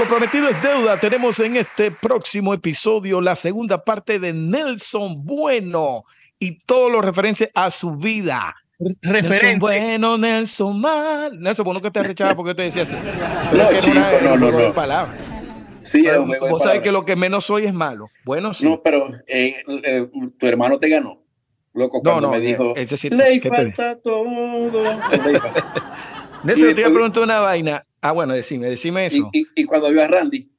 Lo prometido es deuda, tenemos en este próximo episodio la segunda parte de Nelson Bueno y todo lo referente a su vida. Referente. Nelson Bueno, Nelson Mal. Nelson Bueno que te arrechaba porque te decía así. Pero No, que era chico, era no, no, no. palabras. Sí, es Pero de Vos sabés que lo que menos soy es malo. Bueno, sí. No, pero eh, eh, tu hermano te ganó. Loco, No, cuando no, me dijo, ese sí- le ¿qué te dijo? falta todo. Le falta- Nelson, te iba a preguntar una vaina. Ah, bueno, decime, decime eso. y, y cuando vio a Randy.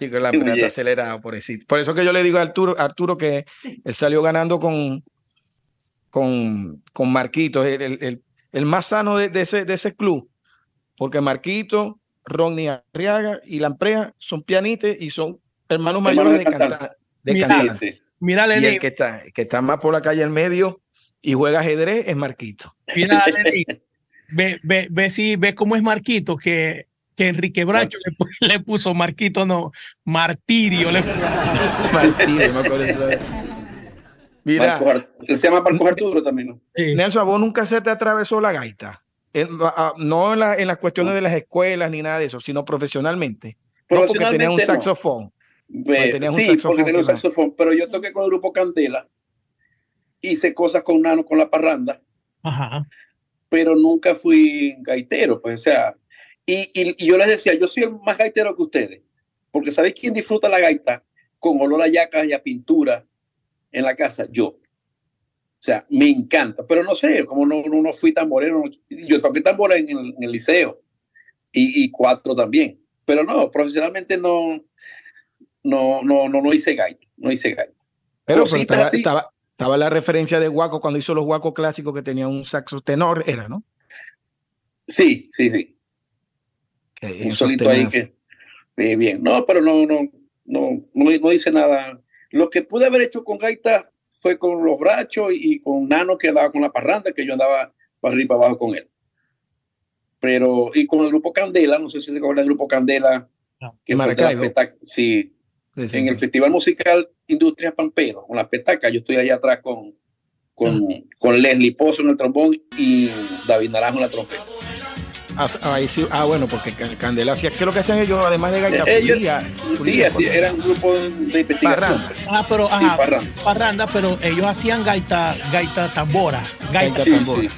Y con la está acelerada por eso. Por eso que yo le digo a Arturo, Arturo que él salió ganando con, con, con Marquito, el, el- el- más sano de, de ese, de ese club. Porque Marquito, Ronnie Arriaga y Lamprea son pianistas y son hermanos Hermanos mayores de de cantar. De Mira, Sí, cantar. sí. Mira, Y el que está, el que está más por la calle en medio y juega ajedrez es Marquito. mira. Ve, ve, ve, si, ve cómo es Marquito, que, que Enrique Bracho le, le puso Marquito, no, Martirio. Le, Martínez, me acuerdo. Mira, Marcos Ar- él se llama Marcos Arturo también, ¿no? Sí. Nelson, ¿a vos nunca se te atravesó la gaita. En- a- no en, la- en las cuestiones de las escuelas ni nada de eso, sino profesionalmente. No porque tenías un Profesionalmente, no. saxofón. Eh, tenías un sí, saxofón porque tenía un saxofón, pero yo toqué con el grupo Candela, hice cosas con Nano, con la parranda, Ajá. pero nunca fui gaitero, pues, o sea, y, y- y yo les decía, yo soy el más gaitero que ustedes, porque ¿sabéis quién disfruta la gaita con olor a yacas y a pintura en la casa? Yo. O sea, me encanta, pero no sé, como no, no, no fui tamborero, no- yo toqué tambora en, el- en el liceo y, y cuatro también, pero no, profesionalmente no, no, no, no, no hice gaita, no hice gaita. Pero, pero estaba, estaba, estaba la referencia de Guaco cuando hizo los Guacos clásicos que tenía un saxo tenor, era, ¿no? Sí, sí, sí. Un solito ahí que eh, bien no pero no no no no hice nada lo que pude haber hecho con gaita fue con los brachos y, con nano que andaba con la parranda que yo andaba para arriba y para abajo con él pero y con el grupo Candela no sé si se acuerdan del grupo Candela No. que Maracaibo. sí Sí, sí, en el festival musical Industrias Pampero con las petacas yo estoy allá atrás con con, con Leslie Pozo en el trombón y David Naranjo en la trompeta Ah, ahí sí- ah, bueno, porque Can- Candela hacía, ¿qué es lo que hacían ellos? Además de gaita, ellos- pulía, sí pulía así cosas. era un grupo de investigación Parranda. Ah, pero, Sí, ajá, parranda. parranda, pero ellos hacían gaita, gaita tambora, gaita, Gaita Sí, tambora. sí,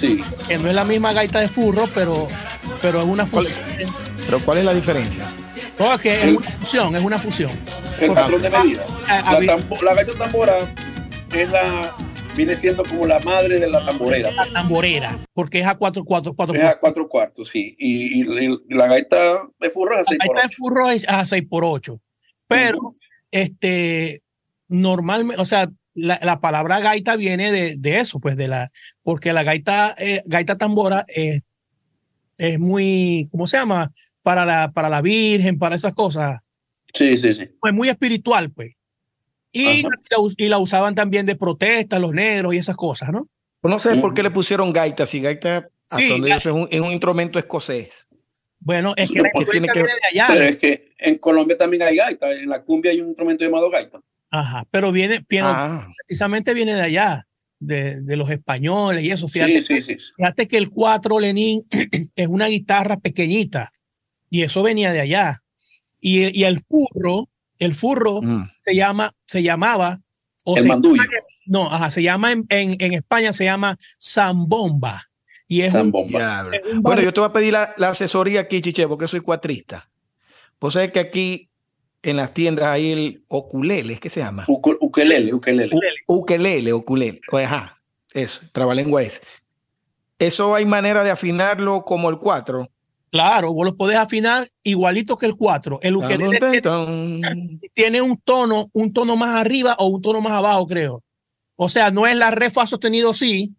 sí. que no es la misma gaita de furro, pero, pero es una ¿Cuál- fusión. Pero ¿cuál es la diferencia? No, es que es una fusión, es una fusión. El patrón de medida. Ah, La, tambo- la gaita tambora es la, viene siendo como la madre de la tamborera. la tamborera, porque es a cuatro, cuatro, cuatro. Es a cuatro cuartos, sí. Y, y- y la gaita de furro es a La seis por gaita de ocho. furro es a 6 por 8 pero este normalmente, o sea, la, la palabra gaita viene de, de eso, pues de la, porque la gaita, eh, gaita tambora es, es muy, ¿cómo se llama? Para la, para la Virgen, para esas cosas, Sí, sí, sí. pues muy espiritual, pues. Y la, us- y la usaban también de protesta, los negros y esas cosas, ¿no? Pues no sé por qué le pusieron gaita, si gaita, hasta Sí, donde ga- yo sé, es un, es un instrumento escosés. Bueno, es que la porque tiene que- de Pero allá. es que en Colombia también hay gaita. En la cumbia hay un instrumento llamado gaita. Ajá, pero viene, viene Ah, precisamente viene de allá, de, de los españoles y eso. Fíjate, Sí, sí, sí. fíjate que el 4 Lenin es una guitarra pequeñita y eso venía de allá. Y, y el furro, el furro mm. se llama, se llamaba, o El se, mandullo. no, ajá, se llama en, en, en España, se llama zambomba. Y es un, Zambomba. Diablo. es un Bueno, yo te voy a pedir la, la asesoría aquí, Chiche, porque soy cuatrista. Vos sabés que aquí en las tiendas hay el oculele, ¿es que se llama? Uku- Ukelele, ukelele. Ukelele, oculele. O, ajá, eso, trabalengua es. Eso hay manera de afinarlo como el 4. Claro, vos lo podés afinar igualito que el 4. El ukelele tiene- tiene un tono, un tono más arriba o un tono más abajo, creo. O sea, no es la re fa sostenido sí,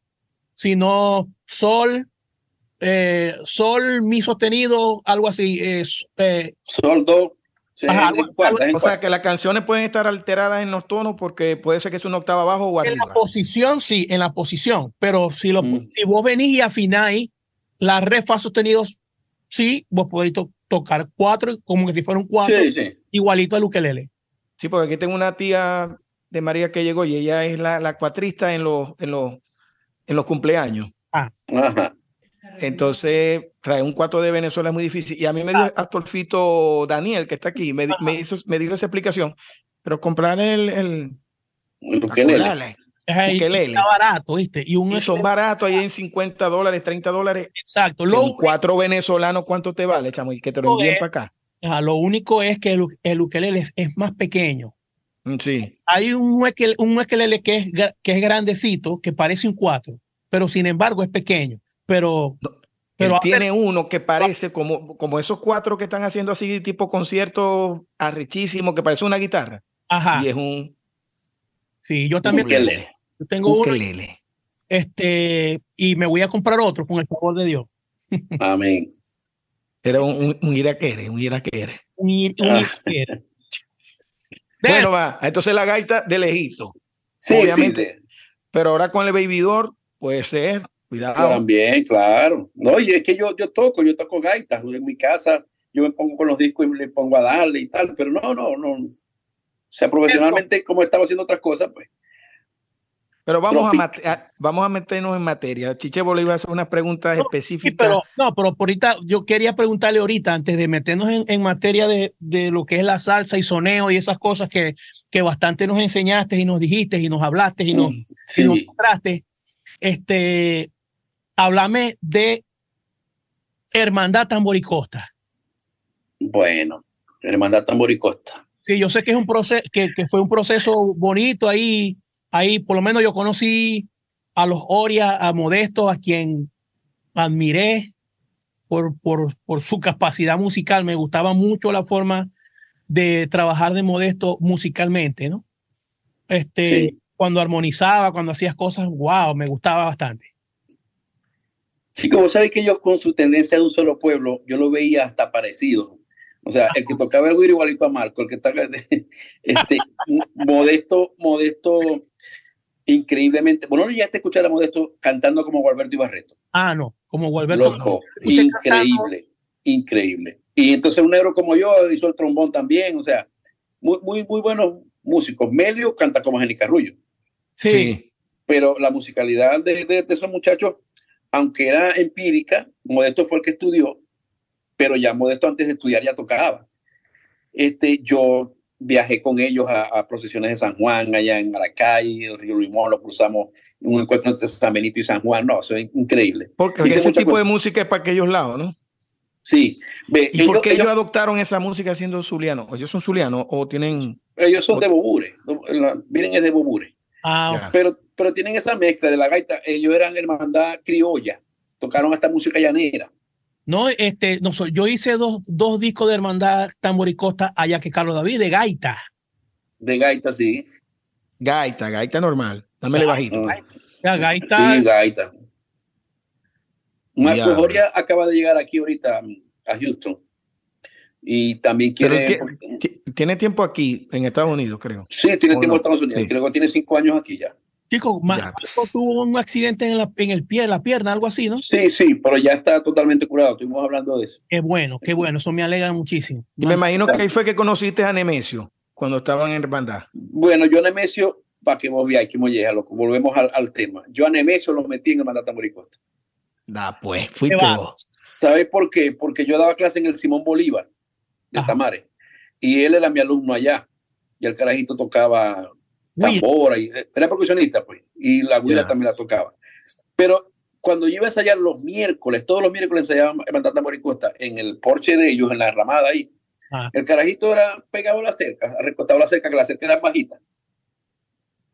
sino sol, eh, sol, mi sostenido, algo así. Eh, Sol, do. Sí, Ajá, algo- O sea, que las canciones pueden estar alteradas en los tonos porque puede ser que es una octava abajo o en la arriba. posición, sí, en la posición. Pero si, lo, Mm. si vos venís y afináis la re fa sostenidos, sí, vos podéis to- tocar cuatro, como que si fuera un cuatro, Sí, sí. igualito al ukelele. Sí, porque aquí tengo una tía de María que llegó y ella es la, la cuatrista en los, en los, en los cumpleaños. Ajá. Entonces, traer un cuatro de Venezuela es muy difícil. Y a mí me dio Astolfito Daniel, que está aquí, me, me, hizo, me dio esa explicación. Pero comprar el, el, el ukelele. Está barato, ¿viste? Y, un son baratos ahí en 50 dólares, 30 dólares. Exacto. Los cuatro venezolanos, ¿cuánto te vale, chamo? Y que te lo envíen para acá. lo único es que el, el ukelele es, más pequeño. Mm, sí. Hay un ukelele, un ukelele que, es, que es grandecito, que parece un cuatro, pero sin embargo es pequeño. Pero, pero tiene uno que parece como, como esos cuatro que están haciendo así, tipo concierto arrechísimo, que parece una guitarra. Ajá. Y es un. Sí, yo también. Ukelele. Yo tengo uno. Este, y me voy a comprar otro con el favor de Dios. Amén. Era un, un, iraquere, un iraquere. Un, un iraquere. bueno, va. Entonces la gaita de lejito. Sí, obviamente. Pero ahora con el bebidor puede ser. Cuidado. También, claro. No, y es que yo, yo toco, yo toco gaitas. En mi casa yo me pongo con los discos y le pongo a darle y tal, pero no, no, no. O sea, profesionalmente, como estaba haciendo otras cosas, pues pero vamos a, vamos a meternos en materia. Chiche le iba a hacer unas preguntas específicas. pero, no, pero por ahorita yo quería preguntarle ahorita, antes de meternos en, materia de, de, lo que es la salsa y soneo y esas cosas que, que bastante nos enseñaste y nos dijiste y nos hablaste y nos, mm, mostraste. Este, háblame de Hermandad Tamboricosta. Bueno, Hermandad Tamboricosta. Sí, yo sé que es un proceso, que, que fue un proceso bonito ahí ahí por lo menos yo conocí a los Oria, a Modesto, a quien admiré por, por, por su capacidad musical. Me gustaba mucho la forma de trabajar de Modesto musicalmente, ¿no? Este, cuando armonizaba, cuando hacías cosas, wow, me gustaba bastante. Sí, como sabes que yo con su tendencia de un solo pueblo, yo lo veía hasta parecido. O sea, el que tocaba el güiro igualito a Marco, el que está este, modesto, modesto, increíblemente. Bueno, ya te escuchar a Modesto cantando como Gualberto Ibarreto. Ah, no, como Gualberto. Loco, increíble, increíble. Y entonces un negro como yo hizo el trombón también, o sea, muy, muy, muy buenos músicos. Melio canta como Jenny Carrullo. Sí. Pero la musicalidad de, de, de esos muchachos, aunque era empírica, Modesto fue el que estudió, pero ya Modesto antes de estudiar ya tocaba. Este, yo viajé con ellos a, procesiones de San Juan, allá en Maracay, el río Limón, lo cruzamos en un encuentro entre San Benito y San Juan, no, eso es increíble. Porque ese tipo de música es para aquellos lados, ¿no? Sí. ¿Y por qué ellos, adoptaron esa música siendo zulianos? ¿Ellos son zulianos o tienen...? Ellos son de Bobure, vienen es de Bobure. Ah, pero, pero tienen esa mezcla de la gaita, ellos eran hermandad criolla, tocaron hasta música llanera. No, este, no, yo hice dos, dos discos de Hermandad Tamboricosta allá que Carlos David de gaita. De gaita, sí. Gaita, gaita normal. Dámele bajito. Ya, gaita. Sí, gaita. Marco Joria acaba de llegar aquí ahorita a Houston. Y también quiere. Tiene tiempo aquí en Estados Unidos, creo. Sí, tiene tiempo en Estados Unidos. Creo que tiene cinco años aquí ya. Chico, pues. tuvo un accidente en, la, en el pie, en la pierna, algo así, ¿no? Sí, sí, pero ya está totalmente curado. Estuvimos hablando de eso. Qué bueno, qué bueno. Eso me alegra muchísimo. Y me imagino que ahí fue que conociste a Nemesio cuando estaban en hermandad. Bueno, yo a Nemesio, para que vos veáis que loco, volvemos al, al, tema. Yo a Nemesio lo metí en hermandad Tamboricota. Da, pues, fuiste vos. ¿Sabes por qué? Porque yo daba clase en el Simón Bolívar de Tamare y él era mi alumno allá y el carajito tocaba tambora, y, eh, era percusionista, pues, y la guira también la tocaba. Pero cuando yo iba a ensayar los miércoles, todos los miércoles ensayaba Hermandad Tamboricosta en el porche de ellos, en la ramada ahí. Ah. El carajito era pegado a la cerca, recostado a la cerca, que la cerca era bajita.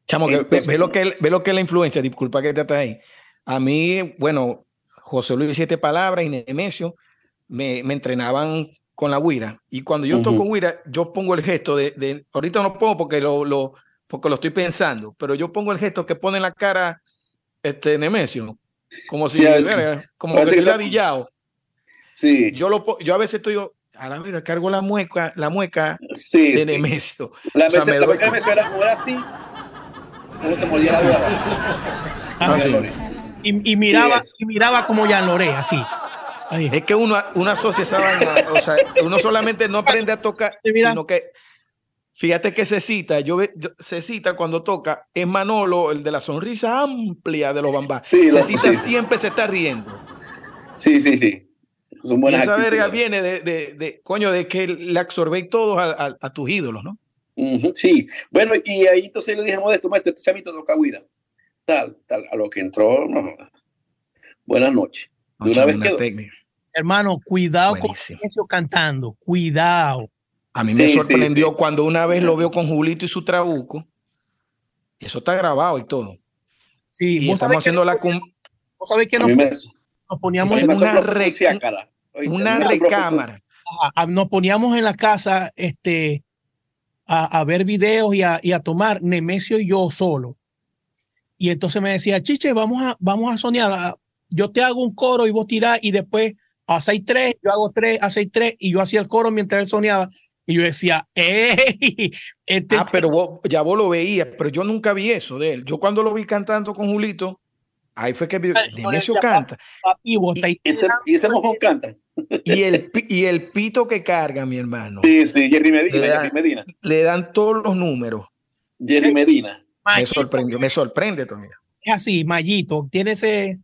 Chamo, ve, lo que, ve lo que es la influencia, disculpa que te estás ahí. A mí, bueno, José Luis Siete Palabras y Nemesio me, me entrenaban con la guira. Y cuando yo toco guira, yo pongo el gesto de, de, ahorita no pongo porque lo, lo, porque lo estoy pensando, pero yo pongo el gesto que pone en la cara este Nemesio, como si, como que ladillado. Sí. Yo, lo, yo a veces estoy, a la mira, cargo la mueca, la mueca de Nemesio. La, o sea, me doy... Nemesio era, así, como se mordía la ah, y, y, miraba, y miraba como Jean Loré, así. Es que uno, uno asocia esa vaina, o sea, uno solamente no aprende a tocar, sino que Fíjate que se cita, yo, se cita cuando toca, es Manolo, el de la sonrisa amplia de los bambás. se cita siempre se está riendo. Sí, sí, sí. Son buenas y esa verga viene de, de, de, coño, de que le absorbéis todos a, a, a, tus ídolos, ¿no? sí. Bueno, y ahí entonces le dije a Modesto, maestro, este chamito de Ocahuira. Tal, tal, a lo que entró, no. Buenas noches. De una vez quedó. Hermano, cuidado con eso cantando, cuidado. A mí me sorprendió cuando una vez lo veo con Julito y su trabuco. Y eso está grabado y todo. Sí, y estamos haciendo la cum... ¿Vos sabés que nos, nos poníamos en una, re... una recámara? nos poníamos en la casa este, a, a ver videos y a, y a, tomar Nemesio y yo solo. Y entonces me decía, Chiche, vamos a, vamos a soñar. Yo te hago un coro y vos tirás y después hacéis tres, yo hago tres, hacéis tres y yo hacía el coro mientras él soñaba. Y yo decía, ¡ey! Este ah, pero vos, ya vos lo veías, pero yo nunca vi eso de él. Yo cuando lo vi cantando con Julito, ahí fue que vi, Nemesio canta. y, ese, y ese mojón canta. Y el, y el pito que carga, mi hermano. Sí, sí, Jerry Medina. Le dan, Jerry Medina. Le dan todos los números. Jerry Medina. me sorprendió, me sorprende todavía. Es así, Mayito, tiene ese...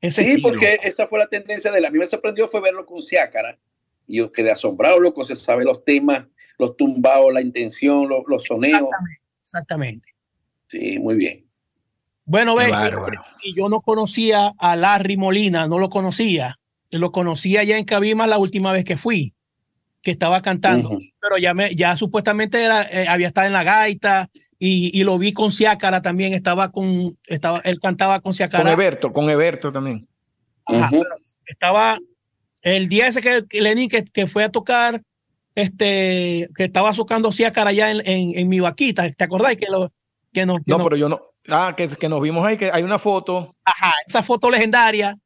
ese sí, porque esa fue la tendencia de él. A mí me sorprendió fue verlo con Ciácara y yo quedé asombrado, loco, se sabe los temas, los tumbados, la intención, los, los soneos. Exactamente, Sí, muy bien. Bueno, ve, y yo no conocía a Larry Molina, no lo conocía. Lo conocía ya en Cabima la última vez que fui, que estaba cantando, pero ya, me, ya supuestamente era, eh, había estado en la gaita y, y, lo vi con Ciácara también, estaba con, estaba, él cantaba con Ciácara. Con Eberto, con Eberto también. Ajá, estaba el día ese que Lenin que, que, fue a tocar, este, que estaba socando Ciácara allá en, en, en, mi vaquita, ¿te acordáis que lo que nos, que No, pero yo no. Ah, que, que, nos vimos ahí, que hay una foto. Ajá, esa foto legendaria.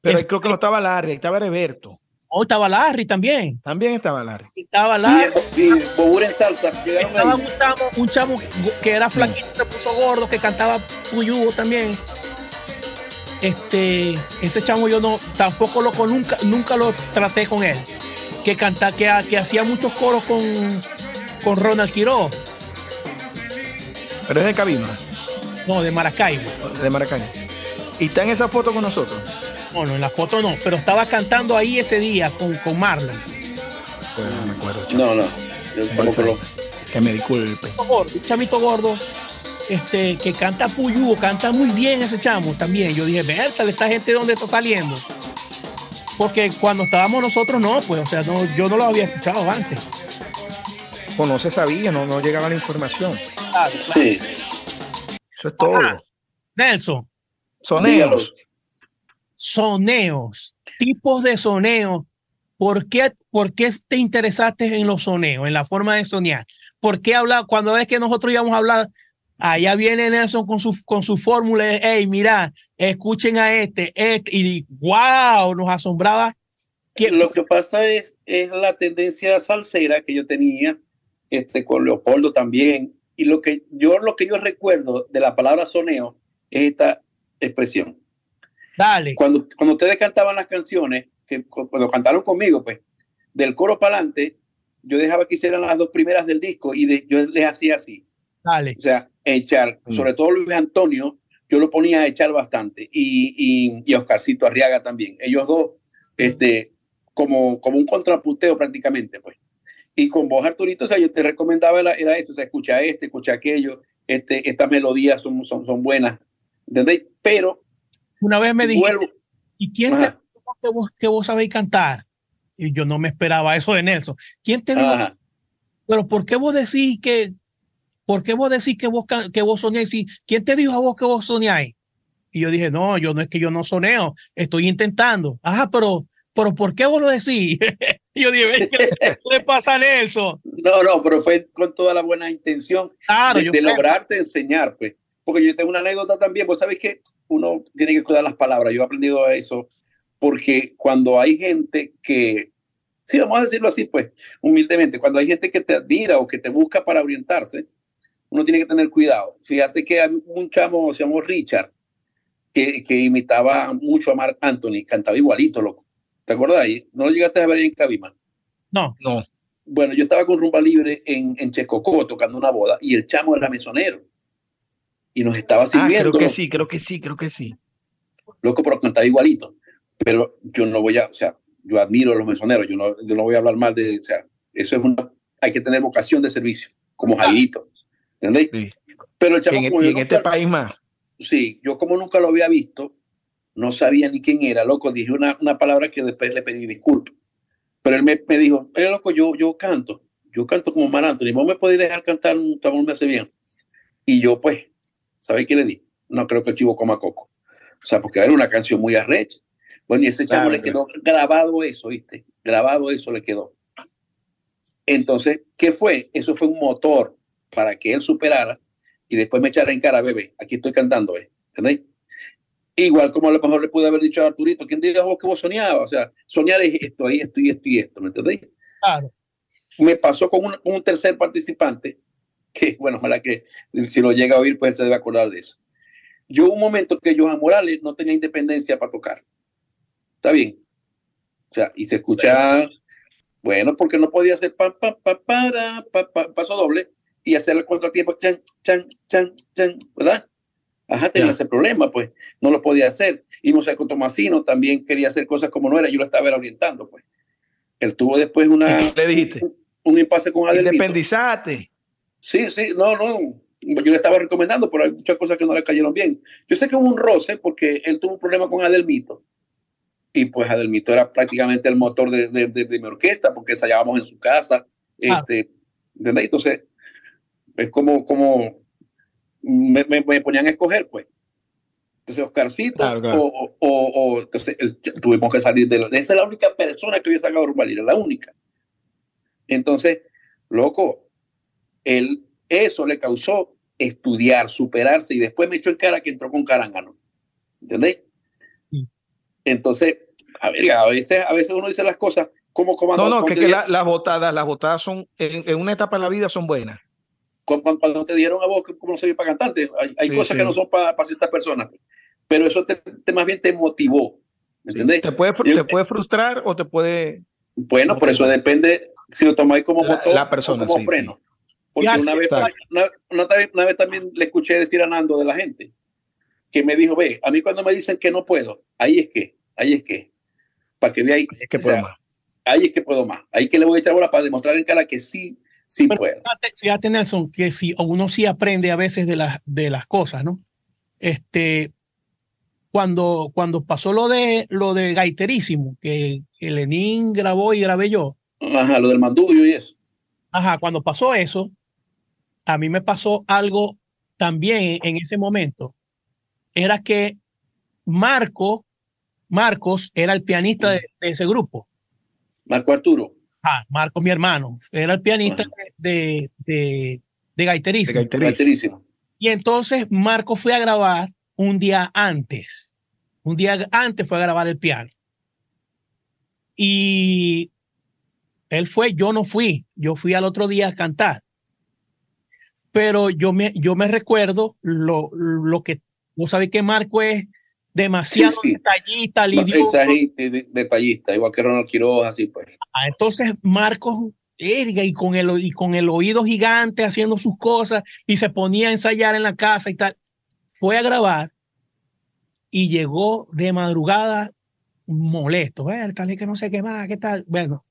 Pero es, creo que no estaba Larry, estaba Heberto. Oh, estaba Larry también. También estaba Larry. Estaba Larry. Y, y Bobur en salsa. Estaba un chamo, un chamo, que era flaquito, se puso gordo, que cantaba Puyugo también este, ese chamo yo no, tampoco lo nunca, nunca lo traté con él. Que canta, que, que hacía muchos coros con, con Ronald Quiroz. Pero es de Cabima. No, de Maracaibo. De Maracaibo. ¿Y está en esa foto con nosotros? No, no, en la foto no, pero estaba cantando ahí ese día con, con Marlon. Pues no me acuerdo. No, no. Que me disculpe. Un chamito gordo, este, que canta Puyú, canta muy bien ese chamo también. Yo dije, Berta, esta gente de dónde está saliendo. Porque cuando estábamos nosotros, no, pues, o sea, no, yo no lo había escuchado antes. Pues no se sabía, no, no llegaba la información. Claro, claro. Sí. Eso es todo. Ajá. Nelson. Soneos. Soneos. Tipos de soneos. ¿Por qué, ¿Por qué te interesaste en los soneos, en la forma de soñar? ¿Por qué hablar, cuando ves que nosotros íbamos a hablar Allá viene Nelson con su, con su fórmula, hey, mira, escuchen a este, este, y wow, nos asombraba. Que... Lo que pasa es, es la tendencia salsera que yo tenía este, con Leopoldo también, y lo que yo, lo que yo recuerdo de la palabra soneo es esta expresión. Dale. Cuando, cuando ustedes cantaban las canciones, que cuando cantaron conmigo, pues, del coro para adelante, yo dejaba que hicieran las dos primeras del disco y de, yo les hacía así. Dale. O sea, echar, mm. sobre todo Luis Antonio, yo lo ponía a echar bastante, y, y, y Oscarcito Arriaga también. Ellos dos, este, como, como un contraputeo prácticamente, pues. Y con vos, Arturito, o sea, yo te recomendaba era, era esto, o sea, escucha este, escucha aquello, este, estas melodías son, son, son buenas, ¿entendéis? Pero... Una vez me dijiste, ¿y quién te dijo que vos, que vos sabéis cantar? Y yo no me esperaba eso de Nelson. ¿Quién te dijo? Ajá. Pero ¿por qué vos decís que, ¿por qué vos decís que vos, que vos soñáis? ¿Quién te dijo a vos que vos soñáis? Y yo dije, no, yo no es que yo no soneo, estoy intentando. Ajá, pero, pero ¿por qué vos lo decís? y yo dije, ¿qué le pasa a Nelson? No, no, pero fue con toda la buena intención claro, de, de lograrte enseñar, pues. Porque yo tengo una anécdota también, vos sabés que uno tiene que cuidar las palabras, yo he aprendido eso, porque cuando hay gente que, sí, vamos a decirlo así, pues, humildemente, cuando hay gente que te admira o que te busca para orientarse, uno tiene que tener cuidado. Fíjate que hay un chamo, se llamó Richard, que, que imitaba mucho a Mark Anthony, cantaba igualito, loco. ¿Te acuerdas ahí? ¿No lo llegaste a ver en Cabima? No. No. Bueno, yo estaba con Rumba Libre en, en Chescocó tocando una boda y el chamo era mesonero. Y nos estaba sirviendo. Ah, creo que sí, creo que sí, creo que sí. Loco, pero cantaba igualito. Pero yo no voy a, o sea, yo admiro a los mesoneros, yo no, yo no voy a hablar mal de, o sea, eso es una, hay que tener vocación de servicio, como Jairito, ¿entendéis? Pero el chavo, en, en este país más. Sí, yo como nunca lo había visto, no sabía ni quién era, loco, dije una, una palabra que después le pedí disculpas. Pero él me, me dijo, oye, loco, yo, yo canto, yo canto como Mar Anthony, vos me podéis dejar cantar un tabón me hace bien. Y yo, pues, ¿sabéis qué le di? No creo que el chivo coma coco. O sea, porque era una canción muy arrecha. Bueno, y ese chavo le quedó grabado eso, ¿viste? Grabado eso le quedó. Entonces, ¿qué fue? Eso fue un motor para que él superara y después me echara en cara, bebé, aquí estoy cantando, ¿eh? ¿entendéis? Igual como a lo mejor le pude haber dicho a Arturito, ¿quién diga vos que vos soñabas? O sea, soñar es esto, ahí esto y esto y esto, ¿me entendéis? Claro. Me pasó con un, un tercer participante, que bueno, ojalá que si lo llega a oír, pues se debe acordar de eso. Yo hubo un momento que Johan Morales no tenía independencia para tocar. Está bien. O sea, y se escucha, bueno, porque no podía hacer pa, pa, pa, para, pa, pa, paso doble y hacer el contratiempo, chan, chan, chan, chan, ¿verdad? Ajá, tenía ese problema, pues no lo podía hacer. Y sé con Tomasino también quería hacer cosas como no era, yo lo estaba orientando, pues. Él tuvo después una. le dijiste? Un, un impasse con Adelmito. Independizate. Sí, sí, no, no. Yo le estaba recomendando, pero hay muchas cosas que no le cayeron bien. Yo sé que hubo un roce porque él tuvo un problema con Adelmito. Y pues Adelmito era prácticamente el motor de, de, de, de mi orquesta, porque ensayábamos en su casa. Ah. Este, ¿entendés? Entonces, es como, como me, me, me, ponían a escoger, pues. Entonces, Oscarcito, claro, claro. O, o, o, entonces el, tuvimos que salir de la. Esa es la única persona que había sacado Rumbalira, la única. Entonces, loco, él, eso le causó estudiar, superarse y después me echó en cara que entró con Carángano. ¿Entendéis? Sí. Entonces, a ver, a veces, a veces uno dice las cosas como comando. No, no, que, que la, las botadas, las botadas son, en, en, una etapa de la vida son buenas cuando, cuando te dieron a vos como no soy para cantante, hay, hay sí, cosas sí. que no son para, para ciertas personas, pero eso te, te, más bien te motivó, ¿me entendés? Te puede, te puede frustrar o te puede... Bueno, por eso depende si lo tomáis como motor la, la persona, o como freno. Porque una vez, una, una, una, vez también le escuché decir a Nando de la gente, que me dijo, ve, a mí cuando me dicen que no puedo, ahí es que, ahí es que, para que veáis, es que puedo sea, más. ahí es que puedo más, ahí que le voy a echar bola para demostrar en cara que sí, sí Pero puede. Fíjate, fíjate, Nelson, que si uno sí aprende a veces de, las de las cosas, ¿no? Este, cuando, cuando pasó lo de lo de Gaiterísimo, que, que Lenín grabó y grabé yo. Ajá, lo del mandullo y eso. Ajá, cuando pasó eso, a mí me pasó algo también en ese momento. Era que Marco, Marcos era el pianista de, de ese grupo. Marco Arturo. Ah, Marco, mi hermano, era el pianista de, de, de, Gaiterísimo. de Gaiterísimo. Y entonces Marco fue a grabar un día antes. Un día antes fue a grabar el piano. Y él fue, yo no fui, yo fui al otro día a cantar. Pero yo me, yo me recuerdo lo, lo que, vos sabés que Marco es demasiado sí, sí. detallista, lidioso. detallista, igual que Ronald Quiroz, así pues. Ah, entonces Marcos erga y con el y con el oído gigante haciendo sus cosas y se ponía a ensayar en la casa y tal. Fue a grabar y llegó de madrugada molesto, eh, tal y que no sé qué más, qué tal. Bueno,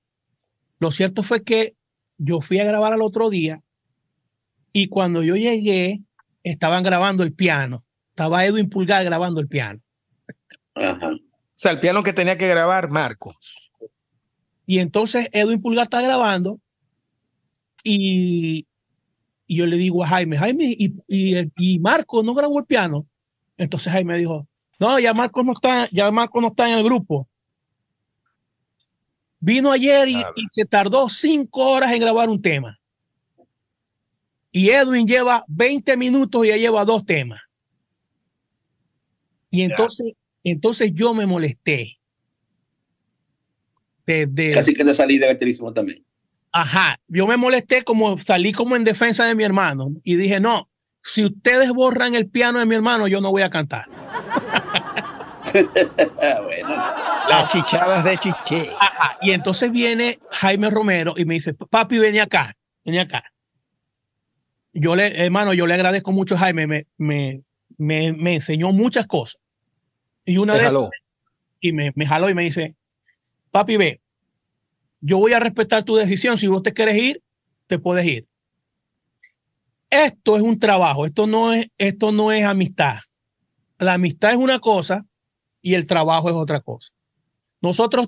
lo cierto fue que yo fui a grabar al otro día y cuando yo llegué estaban grabando el piano. Estaba Edwin Pulgar grabando el piano. Ajá. O sea, el piano que tenía que grabar Marcos. Y entonces Edwin Pulgar está grabando y, y yo le digo a Jaime, Jaime, ¿y, y, y Marco no grabó el piano? Entonces Jaime dijo, no, ya Marco no está, ya Marco no está en el grupo. Vino ayer y, y, se tardó cinco horas en grabar un tema. Y Edwin lleva 20 minutos y ya lleva dos temas. Y entonces, entonces yo me molesté. Casi que te salí de caracterísimo también. Ajá, yo me molesté como salí como en defensa de mi hermano y dije, no, si ustedes borran el piano de mi hermano, yo no voy a cantar. bueno. Las chichadas de chiché. Ajá, y entonces viene Jaime Romero y me dice, papi, ven acá, ven acá. Yo le, hermano, yo le agradezco mucho a Jaime, me, me, me, me enseñó muchas cosas. Y una de y me, me jaló y me dice, papi, ve, yo voy a respetar tu decisión. Si vos te quieres ir, te puedes ir. Esto es un trabajo, esto no es, esto no es amistad. La amistad es una cosa y el trabajo es otra cosa. Nosotros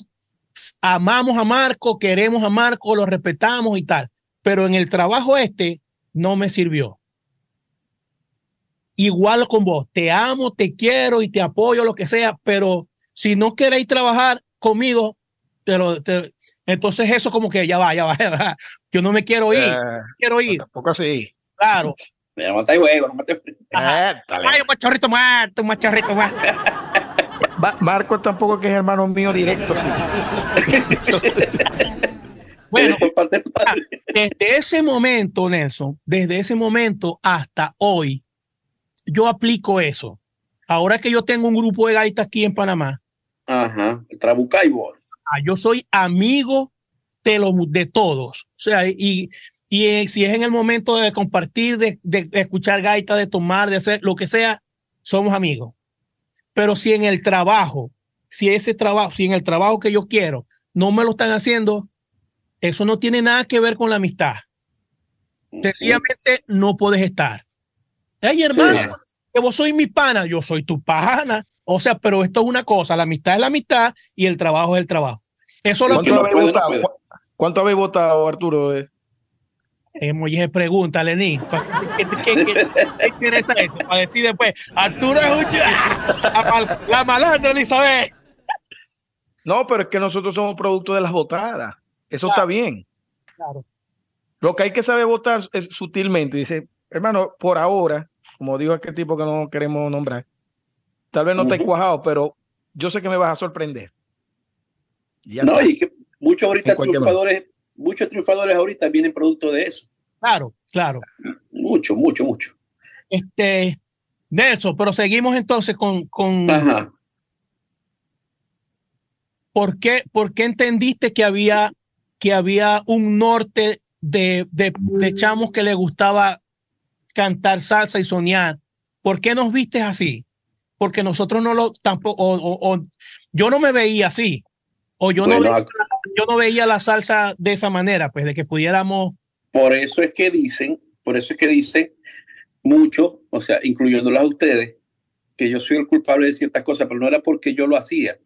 amamos a Marco, queremos a Marco, lo respetamos y tal, pero en el trabajo este no me sirvió. Igual con vos, te amo, te quiero y te apoyo, lo que sea, pero si no queréis trabajar conmigo, te lo, entonces eso como que ya va, ya va, Yo no me quiero ir, uh, quiero ir. Tampoco así. Claro. Me no huevo, no mate. Ay, un machorrito muerto, un machorrito muerto. Marco tampoco que es hermano mío directo, sí. bueno, desde ese momento, Nelson, desde ese momento hasta hoy, yo aplico eso. Ahora que yo tengo un grupo de gaitas aquí en Panamá. Ajá, el Trabucay vos. Ah, yo soy amigo de, los, de todos. O sea, y, y eh, si es en el momento de compartir, de, de, escuchar gaita, de tomar, de hacer lo que sea, somos amigos. Pero si en el trabajo, si ese trabajo, si en el trabajo que yo quiero no me lo están haciendo, eso no tiene nada que ver con la amistad. Sencillamente no puedes estar. Hey, hermano, que vos sois mi pana, yo soy tu pana. O sea, pero esto es una cosa, la amistad es la amistad y el trabajo es el trabajo. Eso es lo que habéis votado? ¿Cuánto habéis votado, Arturo? Eh, Moisés pregunta, Lenín. ¿Qué, qué, qué, interesa eso? Para decir después, Arturo es un... La, la malandra, Elizabeth. No, pero es que nosotros somos producto de las votadas. Eso está bien. Claro. Lo que hay que saber votar es sutilmente. Dice, hermano, por ahora, como dijo aquel tipo que no queremos nombrar, tal vez no te he cuajado, pero yo sé que me vas a sorprender. no, y que muchos ahorita triunfadores, muchos triunfadores ahorita vienen producto de eso. Claro, claro. Mucho, mucho, mucho. Este, Nelson, pero seguimos entonces con, con ¿Por qué, ¿Por qué entendiste que había, que había un norte de, de, de chamos que le gustaba cantar salsa y soñar? ¿Por qué nos viste así? Porque nosotros no lo tampoco, o, o, yo no me veía así, o yo, bueno, no veía, yo no veía la salsa de esa manera, pues de que pudiéramos. Por eso es que dicen, por eso es que dicen muchos, o sea, incluyéndolas a ustedes, que yo soy el culpable de ciertas cosas, pero no era porque yo lo hacía,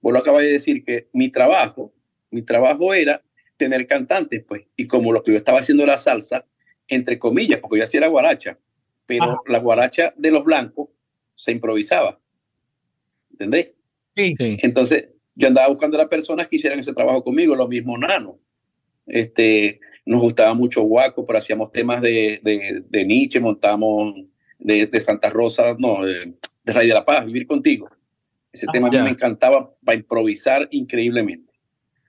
vos lo acabas de decir, que mi trabajo, mi trabajo era tener cantantes, pues, y como lo que yo estaba haciendo la salsa, entre comillas, porque yo hacía la guaracha, pero la guaracha de los blancos se improvisaba. ¿Entendés? Sí. Entonces, yo andaba buscando a las personas que hicieran ese trabajo conmigo, lo mismo Nano. Este, nos gustaba mucho Guaco, pero hacíamos temas de, de, de Nietzsche, montamos de, de Santa Rosa, no, de, de Rey de la Paz, Vivir Contigo. Ese tema a mí me encantaba para improvisar increíblemente.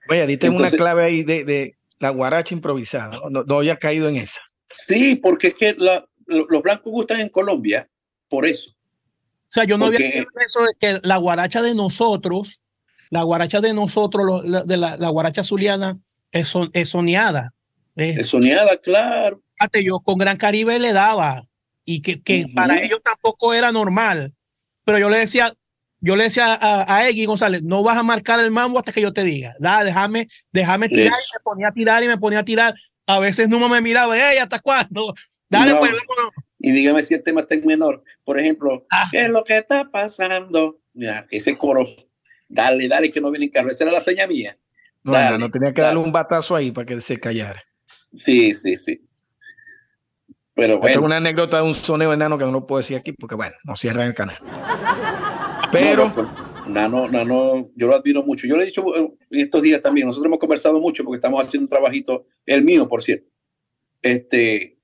Oye, diste una clave ahí de, de, la guaracha improvisada. No, no, había caído en esa. Sí, porque es que la, los blancos gustan en Colombia por eso. O sea, yo no porque, había eso de que la guaracha de nosotros, la guaracha de nosotros, la, de la, la guaracha zuliana, es, son, es soñada. Es, es soñada, claro. Yo con Gran Caribe le daba y que, que uh -huh. para ellos tampoco era normal. Pero yo le decía, yo le decía a, a Eggy González, no vas a marcar el mambo hasta que yo te diga. Da, déjame, déjame tirar. Y me ponía a tirar y me ponía a tirar. A veces no me miraba, hey, ¿hasta cuándo? Dale, no. pues, vámonos. Y dígame si el tema está en menor. Por ejemplo, ah. ¿qué es lo que está pasando? Mira, ese coro, dale, dale, que no viene en carro. Esa era la seña mía. No, dale, no tenía que darle un batazo ahí para que se callara. Sí, sí, sí. Pero bueno. Tengo una anécdota de un soneo enano que no lo puedo decir aquí porque, bueno, no cierran el canal. Pero. No, no, Nano, Nano, yo lo admiro mucho. Yo le he dicho estos días también, nosotros hemos conversado mucho porque estamos haciendo un trabajito, el mío, por cierto. Este,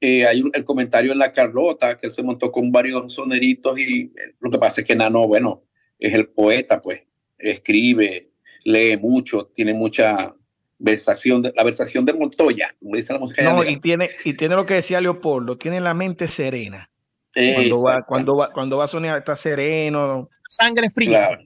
eh, hay un, el comentario en la Carlota, que él se montó con varios soneritos y lo que pasa es que Nano, bueno, es el poeta, pues, escribe, lee mucho, tiene mucha versación, de, la versación de Montoya, como dice la música. No, y tiene, y tiene lo que decía Leopoldo, tiene la mente serena. Cuando va, cuando, va, cuando va a sonar está sereno. Sangre fría. Claro.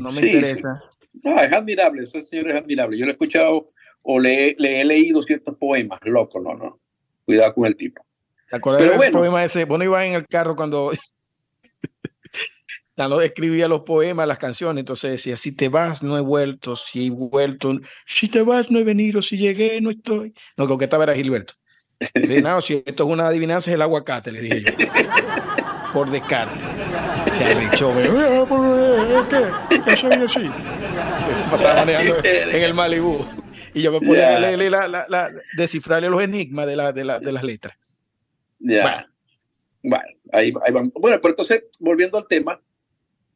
No me sí, interesa. Sí. No, es admirable, ese señor es admirable. Yo lo he escuchado o le, le, he leído ciertos poemas, loco, no, no. Cuidado con el tipo. ¿Te acuerdas del bueno, poema ese? Bueno, iba en el carro cuando escribía los poemas, las canciones, entonces decía, si te vas, no he vuelto, si he vuelto, si te vas, no he venido, si llegué, no estoy. No, con que estaba era Gilberto. Le dije, no, si esto es una adivinanza, es el aguacate, le dije yo. Por descarte. Se arrechó, ¿qué? ¿Qué soy así? Pasaba manejando en el Malibú. Y yo me podía leerle la, la, la, descifrarle los enigmas de, la, de, la, de las letras. Ya. Bueno, ahí, ahí vamos. Bueno, pero entonces, volviendo al tema,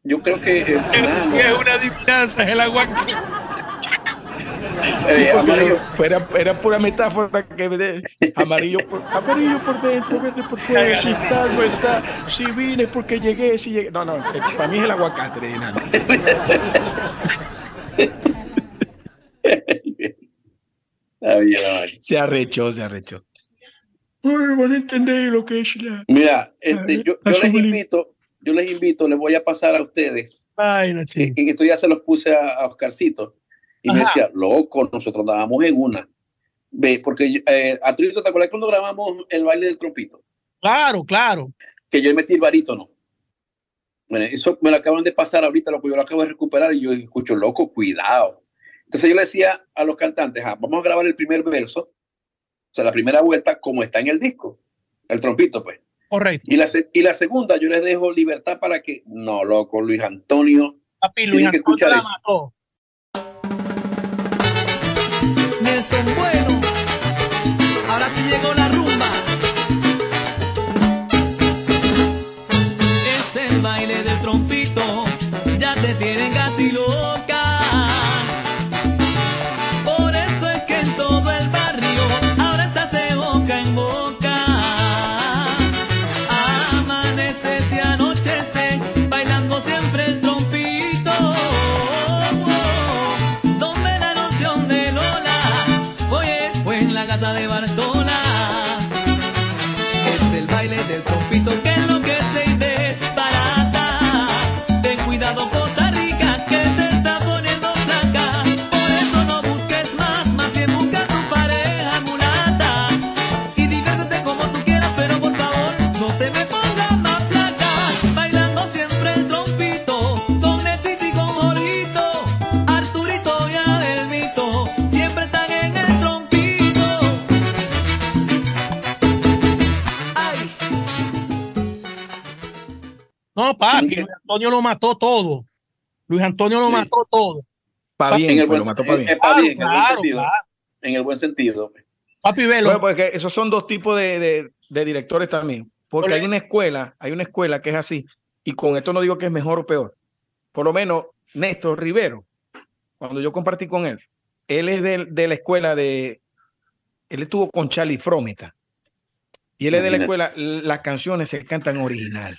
yo creo que. Es una adivinanza, es el aguacate. Eh, amarillo. Era, era, pura metáfora que de, amarillo por, amarillo por dentro, verde por fuera, si está, no está, si vine porque llegué, si llegué. No, no, eh, para mí es el aguacate de enano. se arrechó, se arrechó. No van a entender lo que es la. Mira, este, yo, yo les invito, yo les invito, les voy a pasar a ustedes. Ay, no, y, y esto ya se los puse a, a Oscarcito. Y Ajá. me decía, loco, nosotros dábamos en una. Ve, porque eh, a ¿te acuerdas cuando grabamos el baile del trompito? Claro, claro. Que yo metí el barítono. Bueno, eso me lo acaban de pasar ahorita, lo que yo lo acabo de recuperar y yo escucho, loco, cuidado. Entonces yo le decía a los cantantes, ah, vamos a grabar el primer verso, o sea, la primera vuelta como está en el disco, el trompito, pues. Correcto. Y la, y la segunda yo les dejo libertad para que, no, loco, Luis Antonio. Papi, Luis Antonio que escuchar la mató. Nelson Bueno, ahora sí llegó la rumba. Es el baile del trompito, ya te tienen casi. Antonio lo mató todo. Luis Antonio lo Sí. mató todo. Pa' bien, en el pues, buen, lo mató pa' bien. pa' Claro, bien, en el buen claro, sentido. sentido. Papi, velo. Bueno, porque esos son dos tipos de, de, de directores también. Porque hay una escuela, hay una escuela que es así. Y con esto no digo que es mejor o peor. Por lo menos Néstor Rivero, cuando yo compartí con él, él es de, de la escuela de. Él estuvo con Charlie Frometa. Y él es de la escuela, las canciones se cantan original.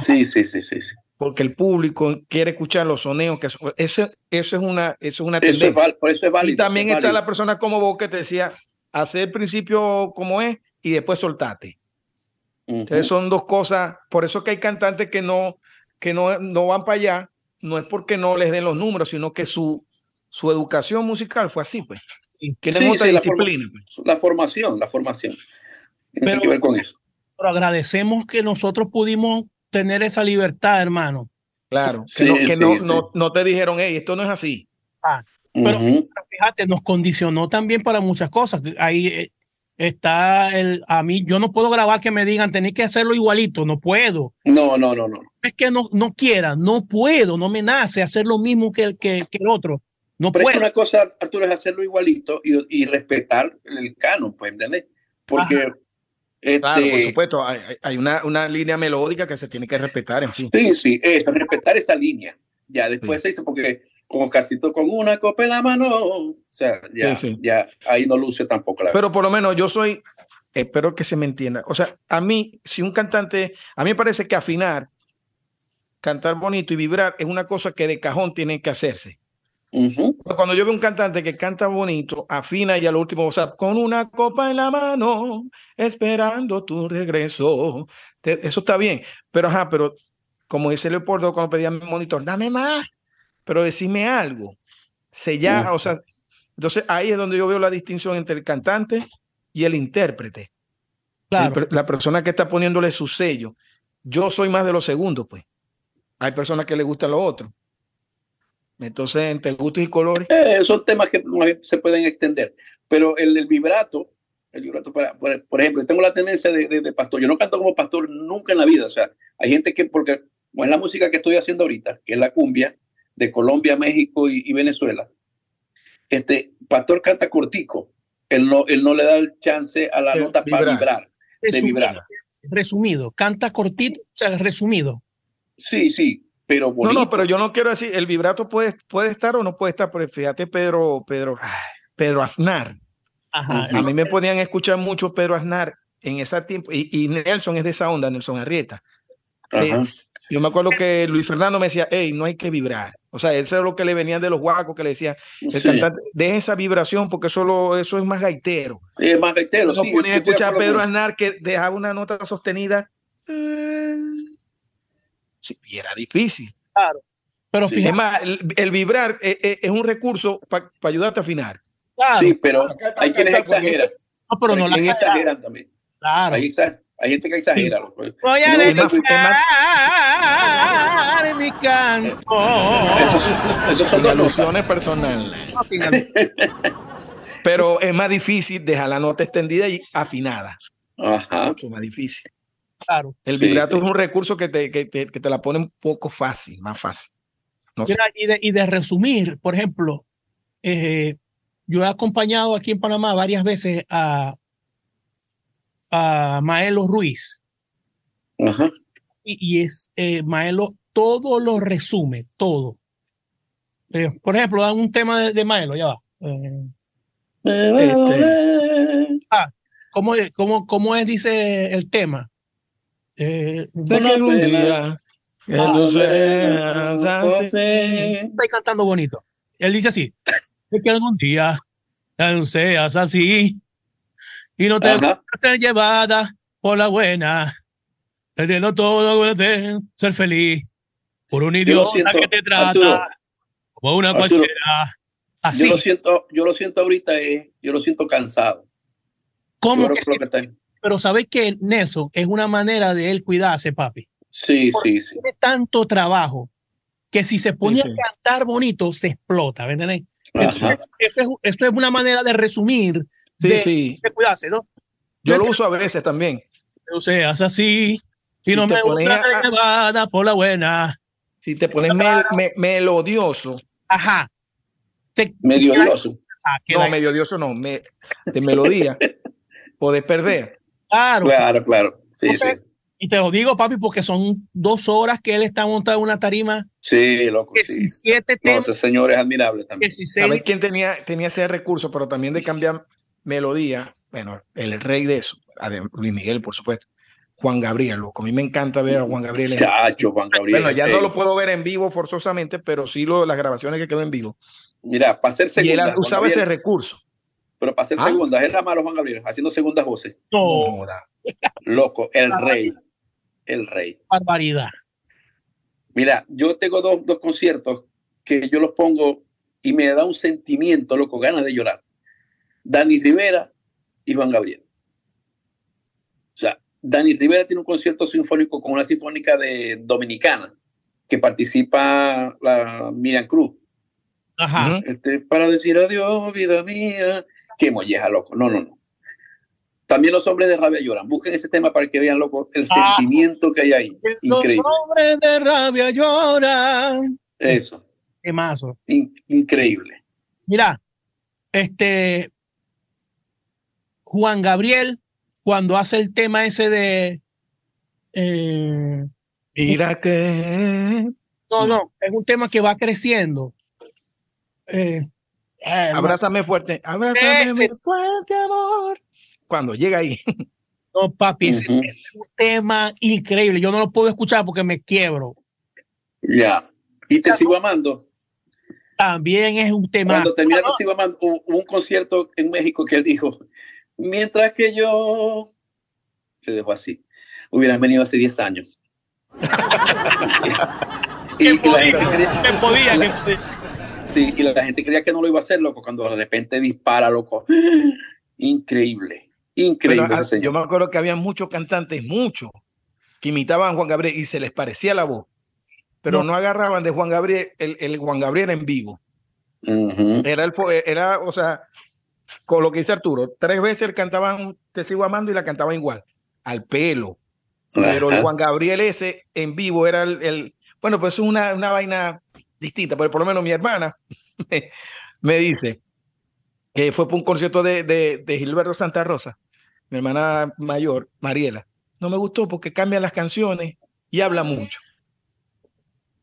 Sí, sí, sí, sí. sí. Porque el público quiere escuchar los soneos. Que, eso, eso es una, eso es una Eso es, tendencia. val- por eso es válido. y también es está válido. la persona como vos que te decía, hacer el principio como es y después soltate. Entonces son dos cosas, por eso que hay cantantes que no, que no, no van para allá, no es porque no les den los números, sino que su, su educación musical fue así, pues. Tienen Sí, otra sí, la forma- disciplina. pues. La formación, la formación. Tiene Pero- que ver con eso. Pero agradecemos que nosotros pudimos tener esa libertad, hermano. Claro, que, Sí, no, que no, sí. no, no te dijeron, hey, esto no es así. Pero Ujú. fíjate, nos condicionó también para muchas cosas. Ahí eh, está el, a mí, yo no puedo grabar que me digan, tenéis que hacerlo igualito, no puedo. No, no, no, no. Es que no, no quiera, no puedo, no me nace hacer lo mismo que el, que, que el otro. No Pero es que puedo. una cosa, Arturo, es hacerlo igualito y, y respetar el canon, pues, ¿entendés? Porque. Este, Claro, por supuesto, hay, una, una línea melódica que se tiene que respetar, en fin. Sí, sí, eso, respetar esa línea. Ya después se dice, porque con Oscarcito con una copa en la mano, o sea, ya, Sí, sí. ya ahí no luce tampoco la Pero por lo menos yo soy, espero que se me entienda. O sea, a mí, si un cantante, a mí me parece que afinar, cantar bonito y vibrar es una cosa que de cajón tiene que hacerse. Ujú. Cuando yo veo un cantante que canta bonito, afina y a lo último, o sea, con una copa en la mano, esperando tu regreso. Te- eso está bien. Pero, ajá, pero como dice Leopoldo cuando pedía mi monitor, dame más, pero decime algo. Sellar, Uf. o sea, entonces ahí es donde yo veo la distinción entre el cantante y el intérprete. Claro. El la persona que está poniéndole su sello. Yo soy más de los segundos, pues. Hay personas que les gusta lo otro. Entonces, entre gustos y colores. Eh, son temas que se pueden extender. Pero el, el vibrato, el vibrato, para, por, por, ejemplo, tengo la tendencia de, de, de, pastor. Yo no canto como pastor nunca en la vida. O sea, hay gente que, porque como es la música que estoy haciendo ahorita, que es la cumbia de Colombia, México y, y Venezuela, este pastor canta cortico. Él no, él no le da el chance a la De nota para vibrar, de Resumido, vibrar. resumido, canta cortito, o sea, resumido. Sí, sí, pero No, bonito. no, pero yo no quiero decir, el vibrato puede, puede estar o no puede estar, pero fíjate, Pedro, Pedro, Pedro Aznar. Ajá. A mí me podían escuchar mucho Pedro Aznar en ese tiempo, y, y Nelson es de esa onda, Nelson Arrieta. Es- yo me acuerdo que Luis Fernando me decía, hey, no hay que vibrar. O sea, eso es lo que le venían de los guacos que le decía, el Sí. cantante, deje esa vibración porque solo, eso es más gaitero. Es más gaitero, no sí. podía yo estoy de escuchar a Pedro Aznar que dejaba una nota sostenida. eh, Sí, y era difícil. Pero Sí. Es fíjate, más, el, el vibrar eh, eh, es un recurso para ayudarte a afinar. claro, Sí, pero Acá- hay acá quienes exageran. no, pero no hay la exageran también. claro. Hay, gente que exagera. Voy a dedicar mi canto. Esos son alusiones personales. Pero es más difícil dejar la nota extendida y afinada. Ajá. Mucho más difícil. Claro. El Sí, vibrato sí. es un recurso que te, que, te, que te la pone un poco fácil, más fácil. No sé. Mira, y, de, y de resumir, por ejemplo, eh, yo he acompañado aquí en Panamá varias veces a, a Maelo Ruiz Ajá. y, y es eh, Maelo todo lo resume, todo. Eh, por ejemplo, dan un tema de, de Maelo, ya va. Eh, Me va a Este- doler. ¿cómo, es- cómo, ¿Cómo es, dice el tema? Eh, Sé que algún pena. día que tú no seas así. sé. estoy cantando bonito. Él dice así, es que algún día no seas así y no te Ajá. ser llevada por la buena, teniendo todo de ser feliz por un Yo idiota siento, que te trata Arturo. como una Arturo, cualquiera. Yo Así, lo siento, yo lo siento ahorita, eh, yo lo siento cansado. Yo como creo que, que pero sabes que Nelson es una manera de él cuidarse, papi. Sí, sí, sí. Tiene tanto trabajo que si se pone Sí, sí. a cantar bonito, se explota. Entonces, Eso es, eso es una manera de resumir, Sí, de, sí. de cuidarse, ¿no? Yo lo uso a veces también. Seas así y Si no te me pones gusta a- por la buena. Si te pones mel- me- melodioso, Ajá. Te- Medio te- dioso. Ah, no, la- medio dioso no, me- de melodía, podés perder. Claro. Claro, claro. Sí, Entonces, sí. Y te lo digo, papi, porque son dos horas que él está montado en una tarima. Sí, loco. Que Sí. si siete No, temas, ese señor es admirable también. si seis. ¿Sabes quién tenía, tenía ese recurso, pero también de cambiar melodía? Bueno, el rey de eso, Luis Miguel, por supuesto. Juan Gabriel, loco. A mí me encanta ver a Juan Gabriel. en- Chacho, Juan Gabriel. Bueno, ya no lo puedo ver en vivo forzosamente, pero sí lo, las grabaciones que quedó en vivo. Mira, para hacer Y él usaba ese recurso. Pero para hacer Ah. segundas, era malo Juan Gabriel, haciendo segundas voces. No. Loco, el rey. El rey. barbaridad. Mira, yo tengo dos, dos conciertos que yo los pongo y me da un sentimiento, loco, ganas de llorar. Dani Rivera y Juan Gabriel. O sea, Dani Rivera tiene un concierto sinfónico con una sinfónica de dominicana que participa la Miriam Cruz. Ajá. Este, para decir adiós, vida mía. Qué molleja, loco. No, no, no. También los hombres de rabia lloran. Busquen ese tema para que vean, loco, el Ah. sentimiento que hay ahí. Los Increíble. hombres de rabia lloran. Eso. Qué mazo. In- increíble. Mira, este Juan Gabriel, cuando hace el tema ese de eh, Mira que. no, no, es un tema que va creciendo. Eh, eh, Abrázame fuerte. Abrázame Ese. fuerte, amor. Cuando llega ahí. no, papi, ese es un tema increíble. Yo no lo puedo escuchar porque me quiebro. Ya. Y te sigo amando. También es un tema. Cuando termina Te sigo amando, hubo un concierto en México que él dijo, mientras que yo, se dejó así, hubieran venido hace 10 años. y, Que y la gente podía, creía, que podía, la- que podía. Sí, y la gente creía que no lo iba a hacer, loco, cuando de repente dispara, loco. Increíble, increíble. Pero, ah, ese yo señor. me acuerdo que había muchos cantantes, muchos, que imitaban a Juan Gabriel y se les parecía la voz. pero No. no, agarraban de Juan Gabriel, el, el Juan Gabriel en vivo. Era, el, fo- era, o sea, con lo que dice Arturo, tres veces cantaban Te sigo amando y la cantaban igual, al pelo. Pero el. Juan Gabriel ese en vivo era el, el- bueno, pues es una, una vaina distinta, pero por lo menos mi hermana me, me dice que fue por un concierto de, de, de Gilberto Santa Rosa, mi hermana mayor, Mariela. No me gustó porque cambia las canciones y habla mucho.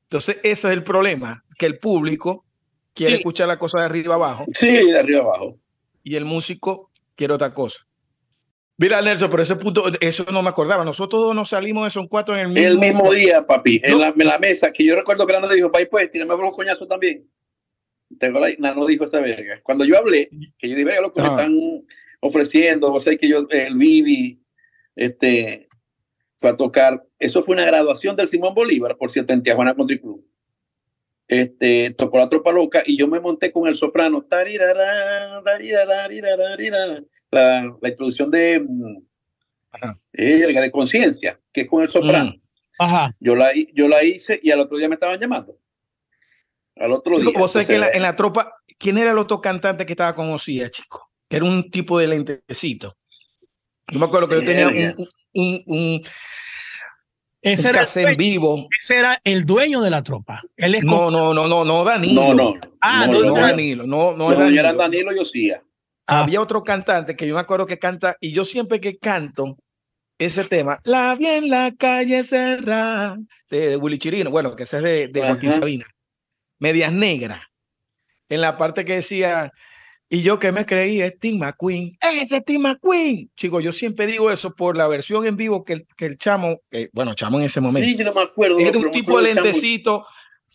Entonces, ese es el problema, que el público quiere Sí. escuchar la cosa de arriba abajo Sí, de arriba abajo. y el músico quiere otra cosa. Mira, Nelson, por ese punto, eso no me acordaba. Nosotros dos nos salimos de Son Cuatro en el mismo, El mismo día, papi, en No. la, en la mesa, que yo recuerdo que Nano dijo, papi, pues, tírame por los coñazos también. Nano dijo esa verga. Cuando yo hablé, que yo dije, verga, lo que me Ajá. están ofreciendo, o sea, que yo, el Vivi, este, fue a tocar, eso fue una graduación del Simón Bolívar, por cierto, en Tijuana Country Club. Este, tocó la tropa loca y yo me monté con el soprano, tarirará, tarirará, rirará, rirará. La, la introducción de, mm, Ajá. verga, de conciencia, que es con el soprano. Mm. Ajá. Yo la, yo la hice y al otro día me estaban llamando. Al otro Chico, día. vos sabés que en la, entonces, en la tropa, ¿quién era el otro cantante que estaba con Osía, chico? Que era un tipo de lentecito. Yo me acuerdo que yo tenía un, un, un, Ese un era, en vivo. ese era el dueño de la tropa. Él es No, no, no, no, no, Danilo. No, no. Ah, no, no, No, no, no, Danilo, no, no, no, Danilo y Osía. Ah. Había otro cantante que yo me acuerdo que canta, y yo siempre que canto ese tema, La vi en la calle cerrada, de, de Willy Chirino, bueno, que ese es de, de Joaquín. Sabina, Medias Negras, en la parte que decía, y yo que me creí Steve McQueen, ese Steve McQueen, chicos, yo siempre digo eso por la versión en vivo que el, que el chamo, que, bueno, chamo en ese momento, Sí, yo no me acuerdo. era un tipo de lentecito,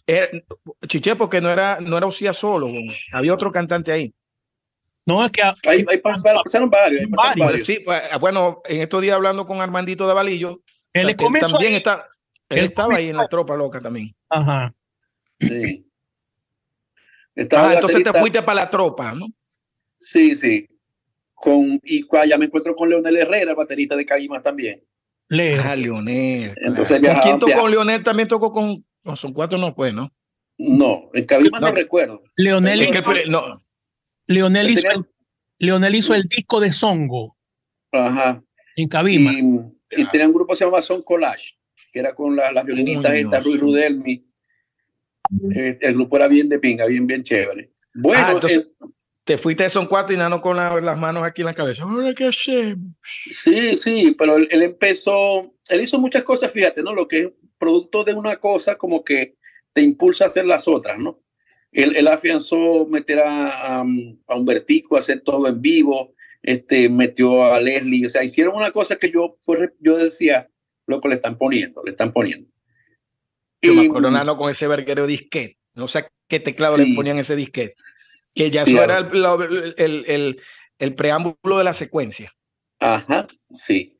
eh, chiché, porque no era, no era Osía solo, había otro cantante ahí. No, es que a- Ahí, ahí pasaron, pasaron varios. ahí pasaron Varios. varios. Sí, bueno, en estos días hablando con Armandito de Valillo, él comenzó también ahí. está, él, él estaba ahí en la tropa loca también. Ajá. Sí. Ah, entonces te fuiste para la tropa, ¿no? Sí, sí. Con, y ya me encuentro con Leonel Herrera, el baterista de Caima también. Leo. Ah, Leonel. Entonces claro. ¿Con quién tocó. Leonel? También tocó con, no, son cuatro, no pues, ¿no? No, en Cabima no, No. recuerdo. Leonel, Es que no, Leonel, hizo tenía- el, Leonel hizo el disco de Songo Ajá. en Cabima. Y, y tenía un grupo que se llamaba Son Collage, que era con la- las violinistas estas, Ruiz. Rudelmi. Eh, el grupo era bien de pinga, bien, bien chévere. Bueno, Ah, entonces- eh, te fuiste de son cuatro y Nano con la- las manos aquí en la cabeza. Ahora qué hacemos. sí, sí, pero él, él empezó, él hizo muchas cosas, fíjate, ¿no? Lo que es producto de una cosa como que te impulsa a hacer las otras, ¿no? Él, él afianzó meter a, a, a Humbertico a hacer todo en vivo, este, metió a Leslie, o sea, hicieron una cosa que yo, pues, yo decía, lo que le están poniendo, le están poniendo. Yo me Y- acuerdo Nano con ese verguero disquete. No sé a qué teclado Sí. le ponían ese disquete. Que ya eso Claro. era el, el- el- el preámbulo de la secuencia. Ajá, sí.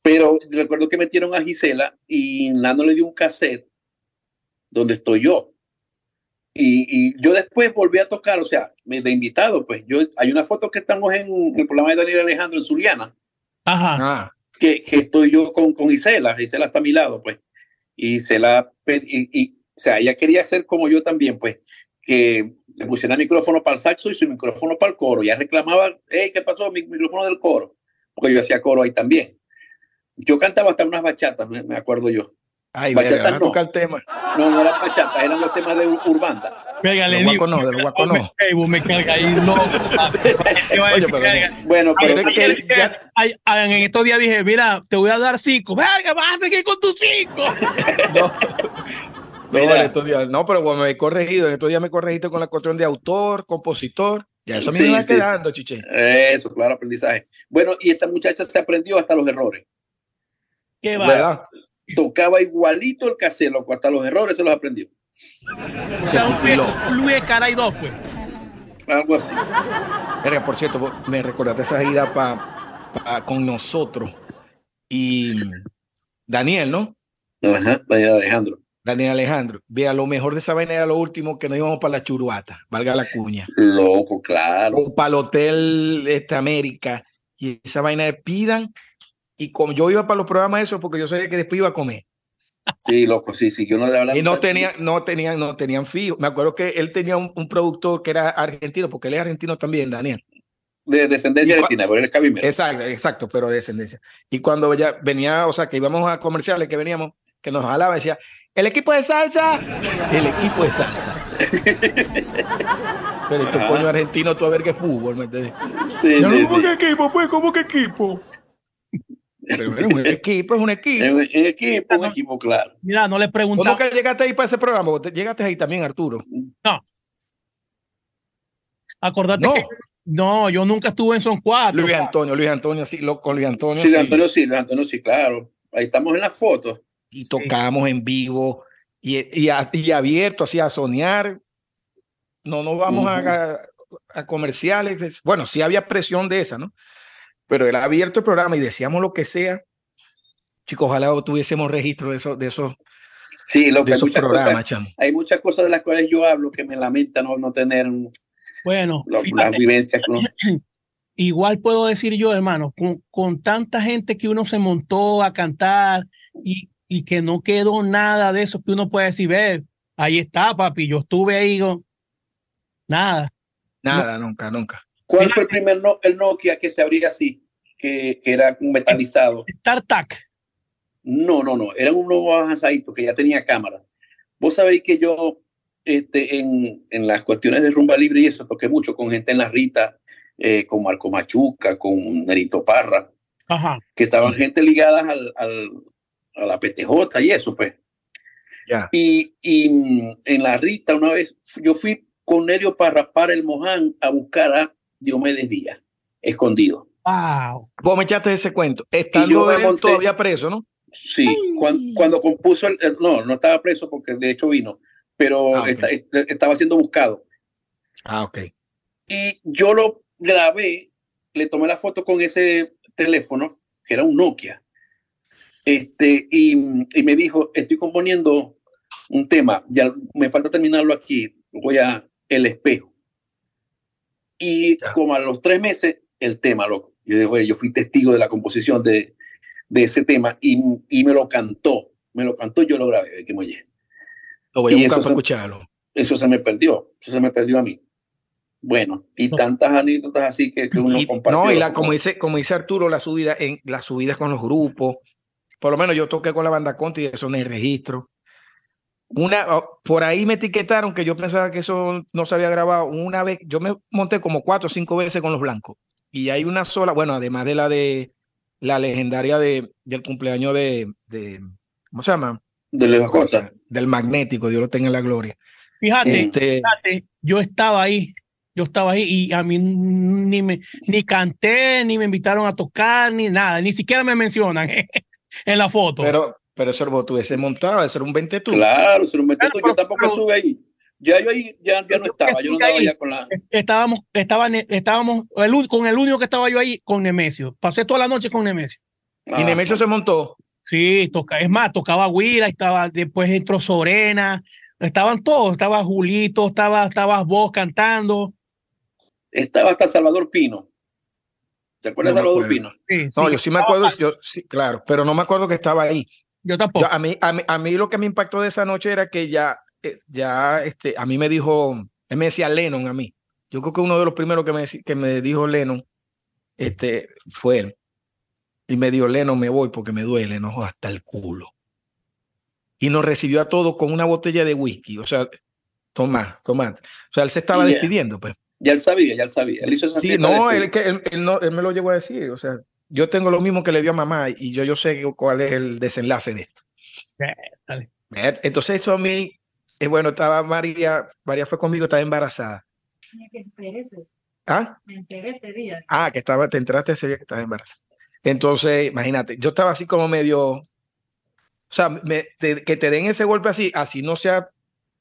Pero recuerdo que metieron a Gisela y Nano le dio un cassette donde estoy yo. Y, y yo después volví a tocar, o sea, me- de invitado, pues yo, hay una foto que estamos en, el programa de Daniel Alejandro en Zuliana, Ajá. Ah, que, que estoy yo con, con Gisela, Gisela está a mi lado, pues. Y Gisela, pe- y, y, o sea, ella quería ser como yo también, pues, que le pusiera micrófono para el saxo y su micrófono para el coro. Ya reclamaba, hey, ¿qué pasó? Mi micrófono del coro. Porque yo hacía coro ahí también. Yo cantaba hasta unas bachatas, me, me acuerdo yo. Ay, Bachata verga, vas a no. tocar el tema. No, no eran bachatas, eran los temas de Ur- Urbanda. Venga, De le los digo. no, de los guacos no. Me, Facebook me carga ahí, a Oye, pero. Bueno, pero Pero es que ay, ya- ay, ay, en estos días dije, mira, te voy a dar cinco. Verga, vas a seguir con tus cinco. No, no, en estos días- no, pero bueno, me he corregido. En estos días me corregiste con la cuestión de autor, compositor. Ya eso Sí, me va sí, quedando, chiche. eso, claro, aprendizaje. Bueno, y esta muchacha se aprendió hasta los errores. ¿Qué va? Tocaba igualito el cassette, loco, hasta los errores se los aprendió. O sea, un, Luis Caray dos, pues. Algo así. Verga, por cierto, me recordaste esa ida pa, pa- con nosotros y Daniel, ¿no? Ajá, Daniel Alejandro. Daniel Alejandro. Vea, lo mejor de esa vaina era lo último que nos íbamos para la churuata, valga la cuña. Loco, claro. O para el Hotel este, América. Y esa vaina de pidan. Y como yo iba para los programas esos porque yo sabía que después iba a comer. Sí, loco, sí, sí. Yo no, de Y no tenían, no tenían, no tenían fijo. Me acuerdo que él tenía un, un productor que era argentino, porque él es argentino también, Daniel. De descendencia argentina, pero él es cabimero. Exacto, exacto, pero de descendencia. Y cuando ya venía, o sea, que íbamos a comerciales, que veníamos, que nos jalaba, decía, el equipo de salsa, el equipo de salsa. Pero Ajá. coño argentinos, todo a ver que fútbol, ¿me entiendes? Sí, sí, ¿Cómo sí. que equipo? Pues, ¿cómo que equipo? Pero bueno, un equipo es un equipo. En, en equipo, un equipo, claro. Mira, no le ¿Vos preguntaba. nunca llegaste ahí para ese programa? ¿Vos te- llegaste ahí también, Arturo? Acordate No, que no, yo nunca estuve en Son Cuatro. Luis Antonio, Luis Antonio, sí, lo, con Luis Antonio, Sí, sí. Antonio sí, Luis Antonio sí, claro. Ahí estamos en las fotos. y tocábamos en vivo y, y, y abierto, así a soñar. No nos vamos a- Ujú. a, a comerciales. es- Bueno, sí había presión de esa, ¿no? Pero era abierto el programa y decíamos lo que sea. Chicos, ojalá tuviésemos registro de esos, de esos, Sí, lo de que esos muchas, programas, cosas, chamo. hay muchas cosas de las cuales yo hablo que me lamenta no, no tener Bueno, la- las vivencias. uno- igual puedo decir yo, hermano, con, con tanta gente que uno se montó a cantar y, y que no quedó nada de eso que uno puede decir, ve, ahí está, papi, yo estuve ahí, con- nada. Nada, nunca, nunca. ¿Cuál Mira- fue el primer no- el Nokia que se abría así? Que, que era un metalizado. Tartac. No, no, no. Era un nuevo avanzadito que ya tenía cámara. Vos sabéis que yo, este, en, en las cuestiones de rumba libre y eso, toqué mucho con gente en la Rita, eh, con Marco Machuca, con Nerito Parra, Ajá. que estaban gente ligadas al, al- a la PTJ y eso, pues. Ya. Y, y mm, en la Rita, una vez, yo fui con Nerio Parra para el Moján a buscar a Diomedes Díaz, escondido. Wow. Vos me echaste ese cuento. Estando me él monté- todavía preso, ¿no? Sí, cuando, compuso, el, no, no estaba preso porque de hecho vino, pero Ah, estaba siendo buscado. Ah, ok. Y yo lo grabé, le tomé la foto con ese teléfono, que era un Nokia. Este, y, y me dijo, estoy componiendo un tema, ya me falta terminarlo aquí, voy a El Espejo. Y Ya. como a los tres meses, el tema, loco. Yo dije, "Oye, yo fui testigo de la composición de, de ese tema y, y me lo cantó, me lo cantó, yo lo grabé, que oye. Lo voy a Y buscar eso para se- escucharlo. Eso se me perdió, eso se me perdió a mí. Bueno, y tantas anécdotas así que, que uno Y- compartió. no, y la, como dice, como dice Arturo, la subida en las subidas con los grupos. Por lo menos yo toqué con la banda Conti y eso no hay registro. Una, por ahí me etiquetaron que yo pensaba que eso no se había grabado. Una vez, yo me monté como cuatro o cinco veces con los blancos. Y hay una sola, bueno, además de la de la legendaria de, del cumpleaños de, de ¿cómo se llama? de Lejos Costa. Del magnético, Dios lo tenga en la gloria. Fíjate, Este, fíjate, yo estaba ahí, yo estaba ahí y a mí ni me ni canté, ni me invitaron a tocar, ni nada, ni siquiera me mencionan en la foto. pero, pero eso vos tuviese montado, eso era un 20 tú. Claro, se lo metió Claro, tú. pero- Yo tampoco pero- estuve ahí. Ya yo ahí ya, ya no estaba, yo no ahí. ya con la. estábamos, estaban, estábamos el, un- con el único que estaba yo ahí, con Nemesio. Pasé toda la noche con Nemesio. Y Nemesio se montó. Sí, toca, es más, tocaba Huila, estaba, después entró Sorena, estaban todos, estaba Julito, estaba, estabas vos cantando. Estaba hasta Salvador Pino. ¿Se acuerda No de Salvador. Pino? Sí, No, sí, yo sí me estaba- acuerdo, yo sí, claro, pero no me acuerdo que estaba ahí. Yo tampoco. Yo, a, mí, a, mí, a mí lo que me impactó de esa noche era que ya, eh, ya este, a mí me dijo, él me decía Lennon a mí. Yo creo que uno de los primeros que me, que me dijo Lennon este, fue él. Y me dijo, Lennon, me voy porque me duele, no, hasta el culo. Y nos recibió a todos con una botella de whisky. O sea, toma, toma. O sea, él se estaba Y ya. despidiendo, pues. Ya él sabía, ya él sabía. Él hizo esa Sí, no, él, que él, él no, él me lo llegó a decir. O sea, yo tengo lo mismo que le dio a mamá y yo, yo sé cuál es el desenlace de esto. dale. Entonces eso a mí, eh, bueno, estaba María, María fue conmigo, estaba embarazada. Me que espérese, ¿Ah? me enteré ese día. Ah, que estaba, te entraste ese día que estabas embarazada. Entonces, imagínate, yo estaba así como medio, o sea, me- te- que te den ese golpe así, así no sea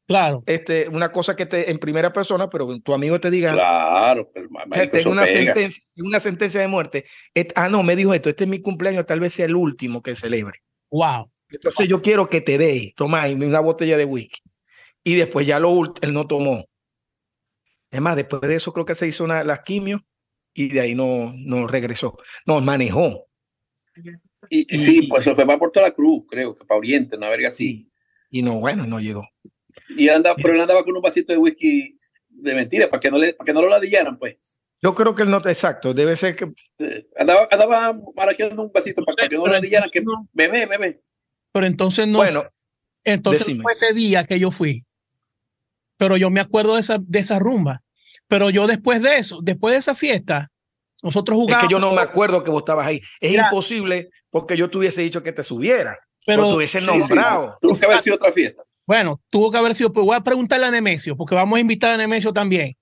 Claro. este, una cosa que te en primera persona, pero tu amigo te diga, Claro, pero o sea, tengo una pega. sentencia, una sentencia de muerte. Et- ah, no, me dijo esto, este es mi cumpleaños, tal vez sea el último que celebre. Wow. Entonces yo quiero que te dé, toma ahí una botella de whisky. Y después ya lo él no tomó. Es más, después de eso creo que se hizo una, las quimios y de ahí no, no regresó. No, manejó. Y, y sí, pues se fue para Puerto La Cruz, creo, que para Oriente, una verga así. Y no, bueno, no llegó. Y él andaba, pero él andaba con un vasito de whisky de mentira, para que no, le, para que no lo ladillaran, pues. Yo creo que él no está exacto, debe ser que Andaba, andaba maraqueando un vasito para, que no lo ladillaran, que No. bebé, bebé. Pero entonces no, bueno, entonces decime. fue ese día que yo fui. Pero yo me acuerdo de esa, de esa rumba. Pero yo después de eso, después de esa fiesta, nosotros es jugábamos. que yo no me acuerdo que vos estabas ahí. Es Mira. imposible porque yo te hubiese dicho que te subiera, pero te hubiese Sí, nombrado. sí, tuvo que haber sido otra fiesta. Bueno, tuvo que haber sido. Pues voy a preguntarle a Nemesio, porque vamos a invitar a Nemesio también.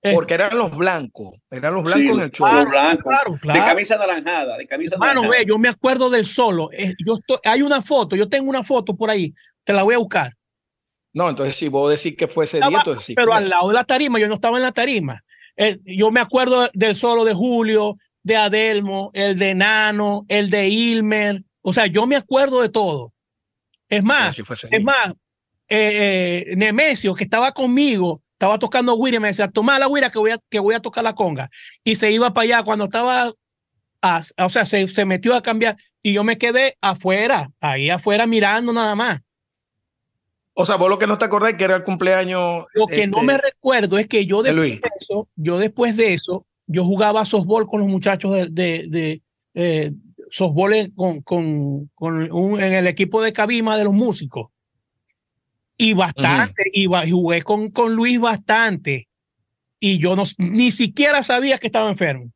Eh, Porque eran los blancos, eran los blancos Sí, en el show. Claro. blanco, Claro, De camisa anaranjada, de camisa Mano, ve, yo me acuerdo del solo. Eh, yo estoy- hay una foto, yo tengo una foto por ahí, te la voy a buscar. No, entonces si vos decís que fue ese Estaba- día, entonces sí. pero al lado de la tarima, yo no estaba en la tarima. Eh, yo me acuerdo del solo de Julio, de Adelmo, el de Nano, el de Ilmer. O sea, yo me acuerdo de todo. Es Pero más, es más, eh, eh, Nemesio, que estaba conmigo, estaba tocando guira, y me decía, toma la guira que voy a, que voy a tocar la conga. Y se iba para allá cuando estaba, a- o sea, se, se metió a cambiar y yo me quedé afuera, ahí afuera mirando nada más. O sea, vos lo que no te acordás que era el cumpleaños. Lo que no este, me recuerdo es que yo de después Luis. de eso, yo después de eso, yo jugaba softball con los muchachos de, de, de, eh, softball en- con, con, con un- en el equipo de Cabima de los músicos. Y bastante, y jugué con, con Luis bastante. Y yo no, ni siquiera sabía que estaba enfermo.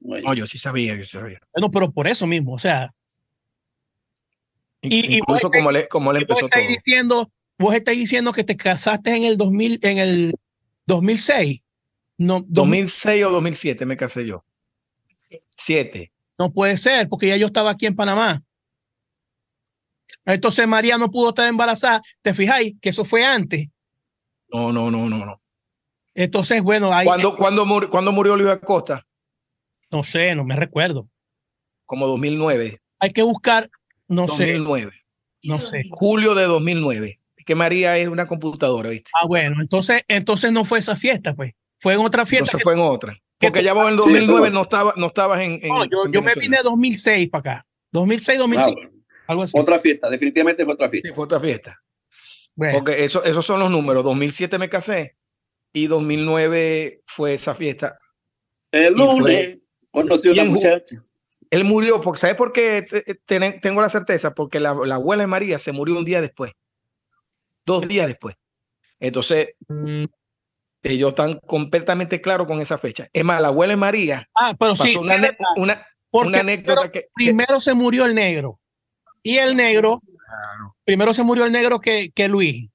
No, yo sí sabía, sí sabía. Bueno, pero por eso mismo, o sea, Y- Incluso como él, como vos empezó estáis todo. diciendo, vos estáis diciendo que te casaste en el 2000, en el 2006. No, dos- 2006 o 2007 me casé yo. Sí. Siete. no puede ser, porque ya yo estaba aquí en Panamá. Entonces María no pudo estar embarazada. ¿Te fijáis que eso fue antes? No, no, no, no, no. Entonces, bueno, ahí ¿Cuándo, cuándo, murió, ¿Cuándo murió Luis Acosta? no sé, no me recuerdo. Como 2009. Hay que buscar, no sé, 2009. no sé. Julio de 2009. Es que María es una computadora, ¿viste? Ah, bueno, entonces, entonces no fue esa fiesta, pues. Fue en otra fiesta. Entonces que- fue en otra. Porque ya vos en el Sí, 2009 fue- no, estaba, no estabas en, en- no, yo, en yo me vine 2006 para acá. 2006, ah, 2005, bueno. Algo así. Otra fiesta, definitivamente fue otra Sí, fiesta. fue otra fiesta. Bueno, Porque eso, esos son los números. 2007 me casé y 2009 fue esa fiesta. El lunes conocí una muchacha. Él murió, porque ¿sabes por qué te- tengo la certeza? Porque la, la abuela de María se murió un día después. Dos días después. Entonces, ellos están completamente claros con esa fecha. Es más, la abuela de María ah, pero pasó sí, una, anécdota primero, que, que- primero se murió el negro. Y el negro, primero se murió el negro que, que Luis,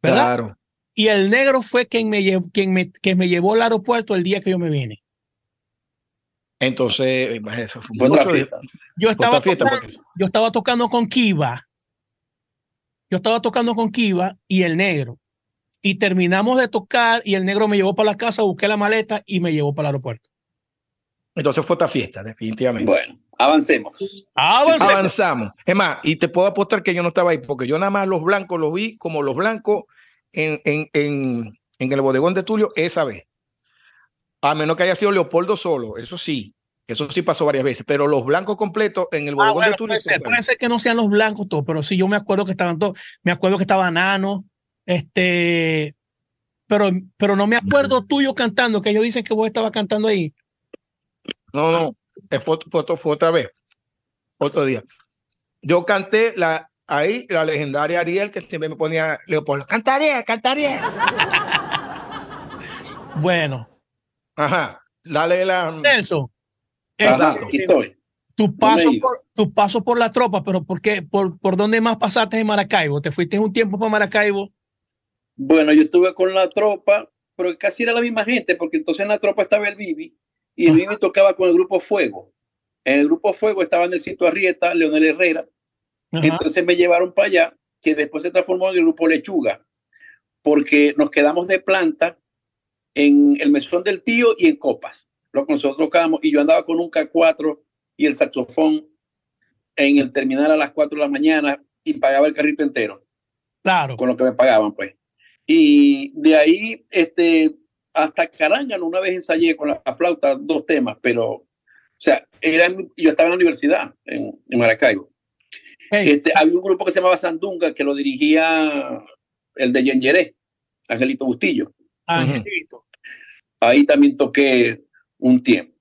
¿verdad? Claro. Y el negro fue quien me, llevó, quien, me, quien me llevó al aeropuerto el día que yo me vine. Entonces, pues, eso fue mucho. Yo estaba, tocando, Porque, yo estaba tocando con Kiva. Yo estaba tocando con Kiva y el negro. Y terminamos de tocar y el negro me llevó para la casa, busqué la maleta y me llevó para el aeropuerto. entonces fue otra fiesta, definitivamente. Bueno, avancemos. Avancemos. Avanzamos. Es más, y te puedo apostar que yo no estaba ahí, porque yo nada más los blancos los vi como los blancos en, en, en, en el bodegón de Tulio esa vez. A menos que haya sido Leopoldo solo, eso sí, eso sí pasó varias veces, pero los blancos completos en el Ah, bodegón bueno, de Tulio. puede, ser, ser que no sean los blancos todos, pero sí, yo me acuerdo que estaban todos. Me acuerdo que estaba Nano, este, pero, pero no me acuerdo tuyo cantando, que ellos dicen que vos estabas cantando ahí. No, no, eh, fue, fue, otra vez, otro día. Yo canté la, ahí la legendaria Ariel, que siempre me ponía Leopoldo, cantaré, cantaré. Bueno, Ajá, dale la. Ajá, este, aquí estoy. tu paso, por, tu paso por la tropa, pero ¿por qué? ¿Por, por dónde más pasaste en Maracaibo? ¿Te fuiste un tiempo para Maracaibo? Bueno, yo estuve con la tropa, pero casi era la misma gente, porque entonces en la tropa estaba el Bibi y el Bibi tocaba con el grupo Fuego. En el grupo Fuego estaban el Cito Arrieta, Leonel Herrera. Ajá. Entonces me llevaron para allá, que después se transformó en el grupo Lechuga, porque nos quedamos de planta en el mesón del tío y en copas. Lo que nosotros tocábamos, y yo andaba con un K4 y el saxofón en el terminal a las 4 de la mañana y pagaba el carrito entero Claro. con lo que me pagaban, pues. Y de ahí, este, hasta Carángano, una vez ensayé con la, la flauta dos temas, pero sea, era en- yo estaba en la universidad, en, en Maracaibo. Hey, Este, había un grupo que se llamaba Sandunga que lo dirigía el de Yengeré, Angelito Bustillo. Angelito. Ahí también toqué un tiempo.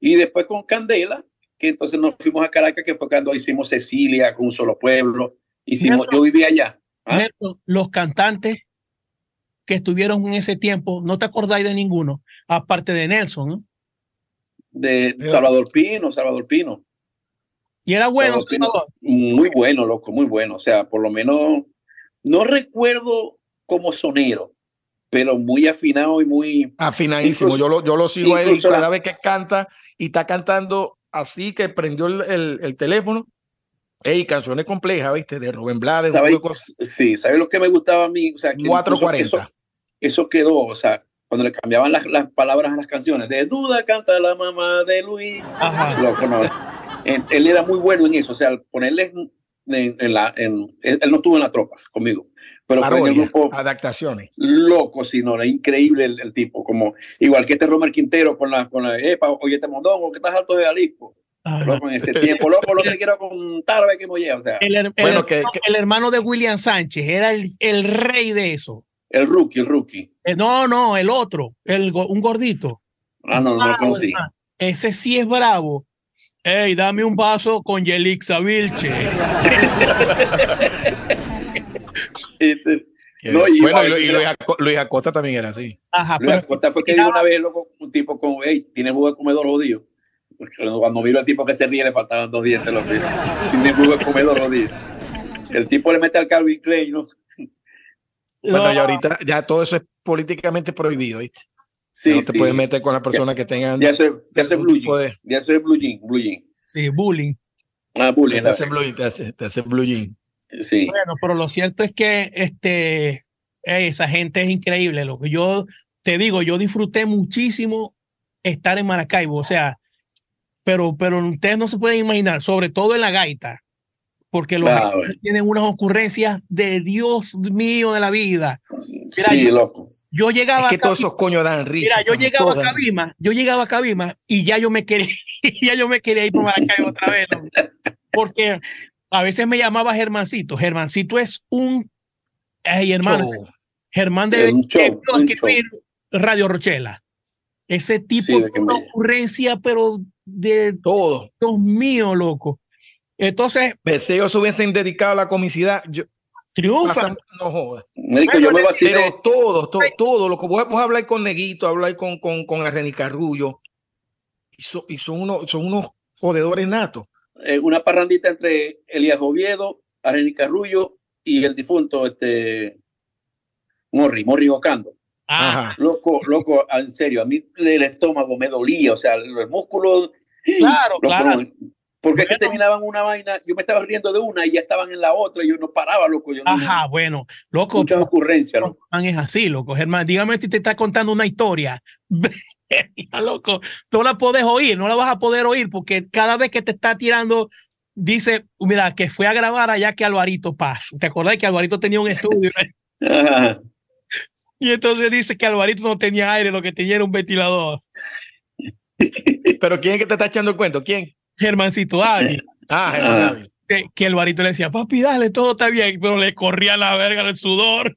Y después con Candela, que entonces nos fuimos a Caracas, que fue cuando hicimos Cecilia con un solo pueblo. Hicimos, yo vivía allá. ¿ah? Los cantantes que estuvieron en ese tiempo, no te acordáis de ninguno, aparte de Nelson, ¿no? de Salvador Pino, Salvador Pino. Y era bueno. Pino, muy bueno, loco, muy bueno. O sea, por lo menos, no recuerdo como sonero, pero muy afinado y muy... Afinadísimo. Incluso- yo, lo, yo lo sigo a él y incluso la- cada vez que canta y está cantando así que prendió el, el- el teléfono. Ey, canciones complejas, ¿viste? De Rubén Blades, cosas. Sí, ¿sabes lo que me gustaba a mí? O sea, que incluso 440. Eso, eso quedó, o sea, cuando le cambiaban las, las palabras a las canciones. De duda canta la mamá de Luis. Ajá. Loco, no. Él, él era muy bueno en eso, o sea, al ponerle en, en la, en, él no estuvo en la tropa conmigo, pero fue en el Parodia, grupo adaptaciones. loco, si no, era increíble el, el tipo, como igual que este Romer Quintero con la, con la, epa, oye, este mondongo, que estás alto de Jalisco. Loco, en ese tiempo, loco, no te quiero contar, ve que me o sea, El, her- el Bueno, hermano, que- que- el hermano de William Sánchez era el, el rey de eso. el rookie, el rookie. Eh, no, no, el otro, el, go- un gordito. Ah, no, no lo conocí. Ese sí es bravo. Ey, dame un vaso con Yelixa Vilche. Este, Que- No, y bueno, y, Luis, Aco- Luis Acosta también era así. Ajá, Luis pero Acosta fue que dijo una vez, loco, un tipo con, hey, tiene jugo de comedor jodido. Porque cuando miro al tipo que se ríe le faltaban dos dientes, loco. Tiene jugo de comedor jodido. El tipo le mete al Calvin Klein, ¿no? Bueno, no, y ahorita ya todo eso es políticamente prohibido, ¿viste? Sí, no te sí. puedes meter con las personas que tengan Ya soy, ya soy blue jean. de- Ya soy blue jean, blue jean. sí, bullying. Ah, bullying. te hacen blue, te hacen- te hacen blue jean. Sí. Bueno, pero lo cierto es que este, esa gente es increíble. Lo que yo te digo, yo disfruté muchísimo estar en Maracaibo, o sea, pero, pero ustedes no se pueden imaginar, sobre todo en la gaita, porque los Ah, tienen unas ocurrencias de Dios mío de la vida. Mira, sí, yo- loco. Yo llegaba Es que a todos esos coños dan risa. Mira, yo llegaba a. Cabima, yo llegaba a Cabima y ya yo me quería, ya yo me quería ir para Maracaibo otra vez, loco. porque a veces me llamaba Germancito. Germancito es un, ay hermano, Show. Germán Es show, escribir Radio Rochela. Ese tipo Sí, de de una ocurrencia, pero de Todo. Dios mío, loco. Entonces, Pero si ellos se hubiesen dedicado a la comicidad, yo, triunfa. no jodas. Marico, yo me vacilé. Pero todo, todo, todo, lo que vos, vos habláis con Neguito, habláis con, con, con Arreni Carrullo, y, so- y son, unos, son unos jodedores natos. eh, una parrandita entre Elías Oviedo, Areni Carrullo y el difunto este Morri, Morri Ocando. Ah, Ajá. Loco, loco, en serio, a mí el estómago me dolía, o sea, el músculo. claro, loco, claro. porque es que terminaban una vaina, yo me estaba riendo de una y ya estaban en la otra y yo no paraba, loco. Yo no- Ajá, bueno, loco. muchas ocurrencias, loco. Es así, loco. Germán, dígame si te está contando una historia. Loco, no la puedes oír, no la vas a poder oír porque cada vez que te está tirando, dice, mira, que fue a grabar allá que Alvarito Paz. ¿Te acordás que Alvarito tenía un estudio? Y entonces dice que Alvarito no tenía aire, lo que tenía era un ventilador. Pero ¿quién es que te está echando el cuento? ¿Quién? Germancito Agui, Ah, Ah. Germán. que, que Alvarito le decía, papi, dale, todo está bien, pero le corría la verga el sudor,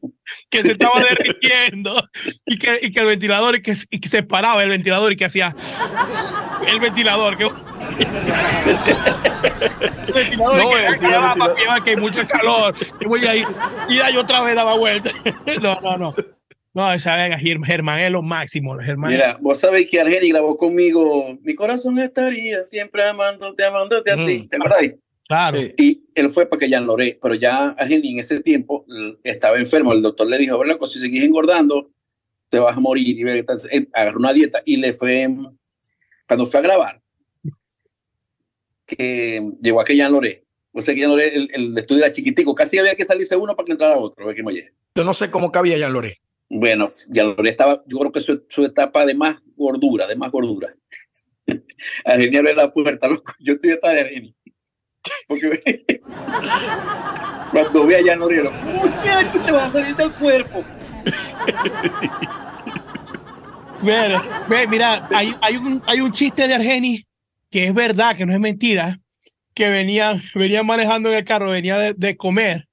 que se estaba derritiendo, y que, y que el ventilador, y que, y que se paraba el ventilador y que hacía el ventilador, que el ventilador, No, y que, él "Ay, sí, ventilador". papi, que hay mucho calor, que voy a ir, y yo otra vez daba vuelta. No, no, no. No, esa Germán es lo máximo, Germán. Mira, vos sabés que Argeni grabó conmigo Mi corazón estaría siempre amándote, amándote a ti. Mm. ¿Te acuerdas? claro. Y él fue para que Jean Loré, pero ya Argeni en ese tiempo estaba enfermo. El doctor le dijo, "Loco, si seguís engordando, te vas a morir. Y ve, entonces, él agarró una dieta y le fue, cuando fue a grabar, que llegó a que Jean Loré. O sea que Loré, el, el estudio era chiquitico, casi había que salirse uno para que entrara otro. me. Yo no sé cómo cabía Jean Loré. Bueno, Loré estaba, yo creo que su, su etapa de más gordura, de más gordura. Argeni abre la puerta, loco. Yo estoy detrás de Argeni. Porque cuando ve a loco, muchacho, te vas a salir del cuerpo. Mira, ve, mira, hay, hay, un, hay un chiste de Argeni que es verdad, que no es mentira, que venía, venía manejando en el carro, venía de, de comer,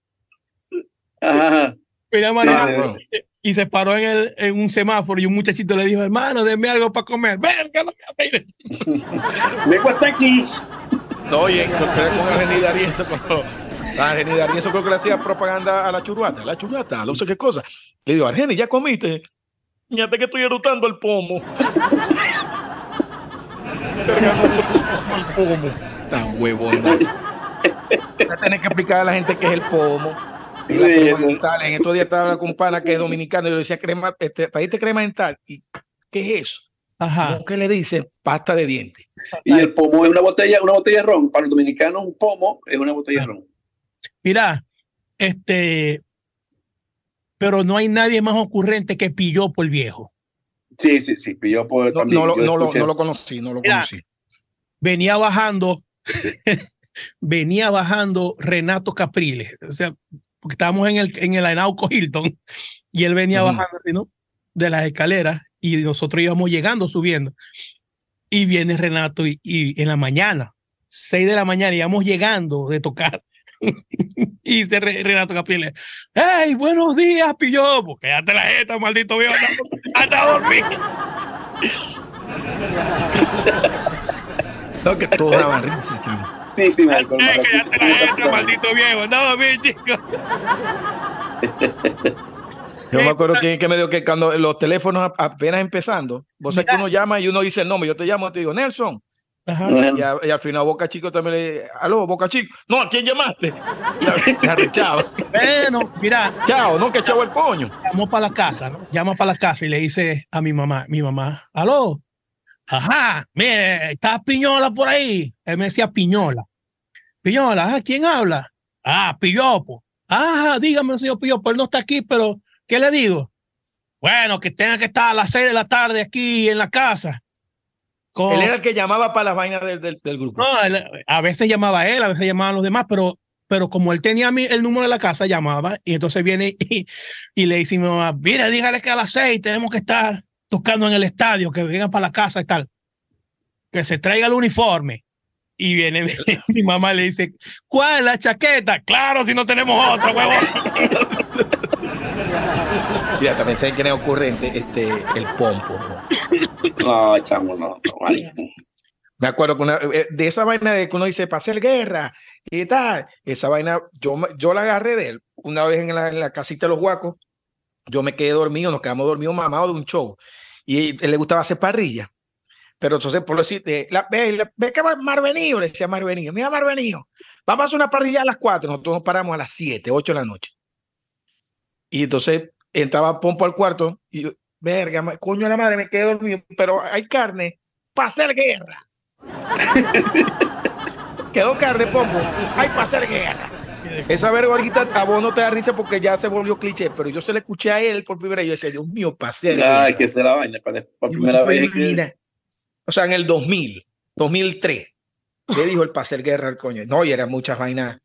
Ajá. venía manejando bueno. Y se paró en, el, en un semáforo y un muchachito le dijo, hermano, denme algo para comer. Verga, no me- Vengo hasta aquí. No, oye, encontré con el Reni D'Arienzo cuando a Reni D'Arienzo creo que le hacía propaganda a la churuata, la churuata, no sé qué cosa. Le digo, Argeni, ¿ya comiste? Fíjate que estoy erutando el pomo. Verga, no estoy erutando el pomo. Tan huevón. ¿no? Voy a tener que explicar a la gente qué es el pomo. Sí, dental. En estos días estaba con un pana que es dominicano y yo le decía crema, este, ¿trajiste crema dental? ¿Y qué es eso? Ajá. ¿Cómo que le dicen? Pasta de dientes. Y el pomo es una botella, una botella de ron. Para los dominicanos, un pomo es una botella de ron. Mira, este, pero no hay nadie más ocurrente que pilló por el viejo. Sí, sí, sí. pues, No, también, no, lo, no, lo, no lo conocí, no lo Mira, conocí. Venía bajando, venía bajando Renato Capriles, o sea, porque estábamos en el, en el Ainauco Hilton y él venía Ujú. bajando así, ¿no? de las escaleras y nosotros íbamos llegando, subiendo. Y viene Renato y, y en la mañana, 6 de la mañana, íbamos llegando de tocar. y dice Re- Renato Capriles, ¡Hey, buenos días, pillo! Porque te la jeta, maldito viejo, anda a dormir. No, que todos daban risa, chamo. Sí, sí, me acuerdo. ¡Ey, que ya te la maldito viejo! ¡Anda a dormir, chico! Yo me acuerdo que, que me dijo que cuando los teléfonos ap- apenas empezando, vos sabés que uno llama y uno dice el nombre, yo te llamo y te digo, Nelson. Ajá. Y, a- y al final Boca Chico también le aló, Boca Chico. No, ¿a quién llamaste? Y se arrechaba. Bueno, mira, Chao, no, que echaba el coño. llamó para la casa, ¿no? Llama para la casa y le dice a mi mamá, mi mamá, aló, ajá, mire, está Piñola por ahí. Él me decía Piñola. Piñola, ¿quién habla? Ah, Pillopo. Ajá, dígame, señor Pillopo, él no está aquí, pero ¿qué le digo? Bueno, que tenga que estar a las seis de la tarde aquí en la casa. Con- Él era el que llamaba para las vainas del, del, del grupo. no, él- a veces llamaba a él, a veces llamaban los demás, pero, pero como él tenía mi- el número de la casa, llamaba y entonces viene y, y le dice a mi mamá, mira, dígale que a las seis tenemos que estar tocando en el estadio, que vengan para la casa y tal, que se traiga el uniforme. Y viene mi, mamá y le dice, ¿cuál es la chaqueta? Claro, si no tenemos otra, huevón. Mira, también sé quién es ocurrente, este, el pompo. ¿no? no, chamo, no. Me acuerdo que una- eh, de esa vaina de que uno dice para hacer guerra y tal, esa vaina, yo, yo la agarré de él una vez en la, en la casita de los guacos. Yo me quedé dormido, nos quedamos dormidos mamados de un show. Y le gustaba hacer parrilla. Pero entonces, por decirte, la, ve, ve que va Marvenido, le decía Marvenido, mira Marvenido, vamos a hacer una parrilla a las 4, nosotros nos paramos a las 7, 8 de la noche. Y entonces entraba Pompo al cuarto y yo, verga, coño de la madre, me quedé dormido, pero hay carne para hacer guerra. Quedó carne, Pompo, hay para hacer guerra. Esa ahorita a vos no te da risa porque ya se volvió cliché, pero yo se le escuché a él por primera vez y yo decía, Dios mío, guerra. Ay, que se la vaina. Para, para primera vez. imaginar. O sea, en el 2000, 2003, le dijo el hacer guerra al coño. No, y eran muchas vainas.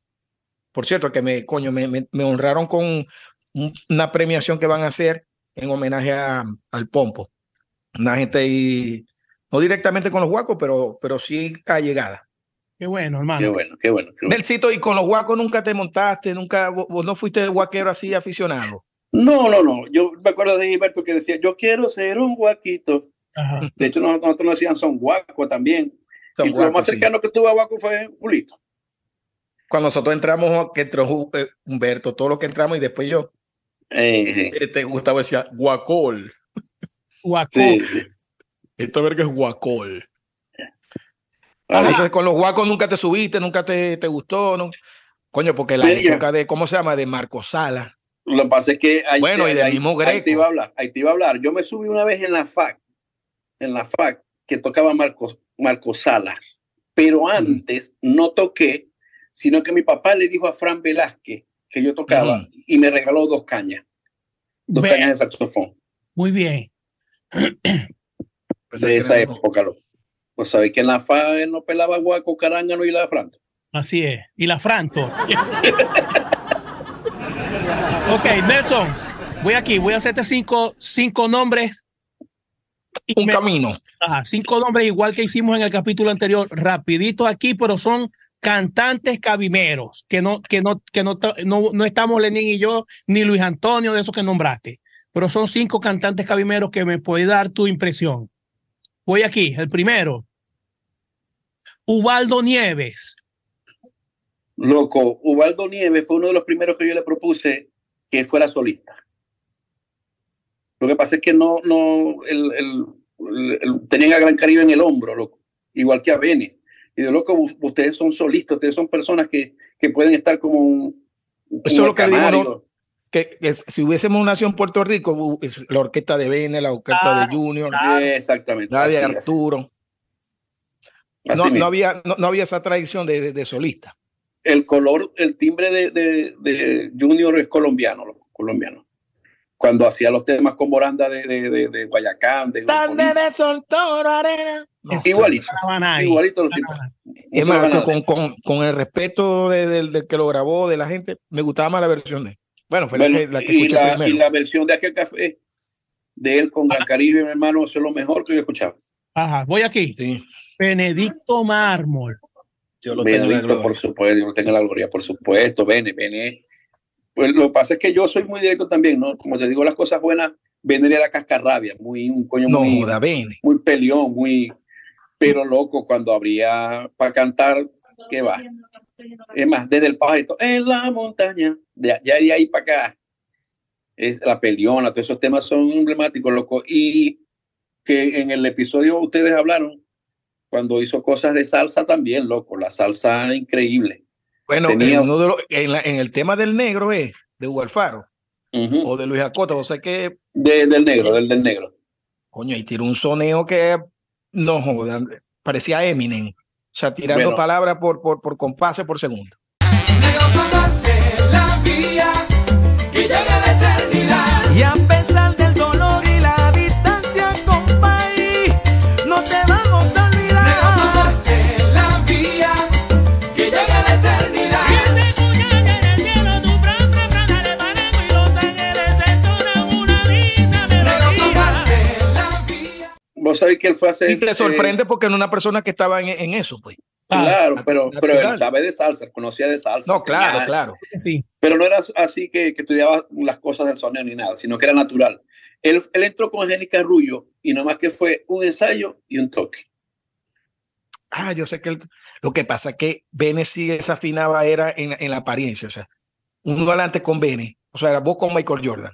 Por cierto, que me, coño, me, me- me honraron con un- una premiación que van a hacer en homenaje a- al Pompo. Una gente ahí, no directamente con los guacos, pero, pero sí allegada. Qué bueno, hermano. Qué bueno, qué bueno. qué bueno. Nelsito, y con los guacos nunca te montaste, nunca, vos, vos no fuiste guaquero así aficionado. No, no, no. Yo me acuerdo de Gilberto que decía, yo quiero ser un guaquito. Ajá. De hecho, nosotros, nosotros nos decían son guaco también. Son y lo guacos, más sí. cercano que tuve a guaco fue Julito. Cuando nosotros entramos, que entró eh, Humberto, todo lo que entramos y después yo, Eh, eh, te Gustavo decía guacol. Guaco. sí. Esta verga es guacol. Ah, Entonces con los guacos nunca te subiste, nunca te, te gustó, ¿no? Coño, porque la época de, ¿cómo se llama? De Marco Sala. Lo que pasa es que ahí, Bueno, y del ahí- mismo ahí Greco. te iba a hablar, ahí te iba a hablar. Yo me subí una vez en la FAC, en la FAC, que tocaba Marcos, Marcos Salas, pero antes no toqué, sino que mi papá le dijo a Fran Velázquez que yo tocaba y me regaló dos cañas, dos Ve- cañas de saxofón Muy bien. De esa época. Lo. Pues sabéis que en la él no pelaba guaco, carángano y la franto. Así es. Y la Franto. ok, Nelson, voy aquí, voy a hacerte cinco, cinco nombres Y un me- camino. Ajá, cinco nombres igual que hicimos en el capítulo anterior, rapidito aquí, pero son cantantes cabimeros, que no, que no, que no, no, no estamos Lenín y yo, ni Luis Antonio, de esos que nombraste, pero son cinco cantantes cabimeros que me puede dar tu impresión. Voy aquí, el primero. Ubaldo Nieves. Loco, Ubaldo Nieves fue uno de los primeros que yo le propuse que fuera solista. Lo que pasa es que no, no, el, el, el- el- tenían a Gran Caribe en el hombro, loco, igual que a Bene. Y de loco, ustedes son solistas, ustedes son personas que, que pueden estar como un. Eso es lo que digo. Que, que si hubiésemos nacido en Puerto Rico, la orquesta de Bene, la orquesta Claro, de Junior, claro. Exactamente. la de así es, Arturo. No, no había, no, no había esa tradición de, de- de solista. el color, el timbre de, de, de Junior es colombiano, colombiano. Cuando hacía los temas con Moranda de, de, de, de Guayacán, de de sol, toro, arena. No, Igualito. Igualito los Es más, con, con, con el respeto de- del, del que lo grabó, de la gente, me gustaba más la versión de él. Bueno, fue la Bueno, que, la que y, escuché la, primero. y la versión de aquel café de él con Gran Caribe, mi hermano, eso es lo mejor que yo he escuchado. Ajá, voy aquí. Sí, Benedicto Mármol. yo lo tengo en la Benedicto, gloria. por supuesto, yo lo tengo en la gloria, por supuesto, Bene, Bene. Pues lo que pasa es que yo soy muy directo también, ¿no? Como te digo las cosas buenas, Bene era cascarrabia, muy, un coño No, muy, joda, Bene. muy peleón, muy, pero loco, cuando habría para cantar, ¿qué va? Es más, desde el pajarito, en la montaña, de allá de ahí para acá, es la peleona, todos esos temas son emblemáticos, loco. Y que en el episodio ustedes hablaron, cuando hizo cosas de salsa también, loco, la salsa increíble. Bueno, Tenía- en, uno de los- en, la- en el tema del negro es de Hugo Alfaro o de Luis Acota, o sea que, De- del negro, del del negro. coño, y tiró un soneo que no joda, parecía Eminem. O sea, tirando Bueno. palabras por, por, por compase por segundo. Negro la vía que llega a la eternidad. Y sabés que él fue a hacer... Y te eh, sorprende porque no una persona que estaba en, en eso, pues. Ah, Claro, pero, natural. pero él sabe de salsa, conocía de salsa. No, claro, tenía- claro. sí. pero no era así que, que estudiaba las cosas del sonido ni nada, sino que era natural. Él, él entró con Angélica Rullo y nomás que fue un ensayo y un toque. Ah, yo sé que lo que pasa es que Bene sí desafinaba era en, en la apariencia, o sea, uno adelante con Bene, o sea, era vos con Michael Jordan.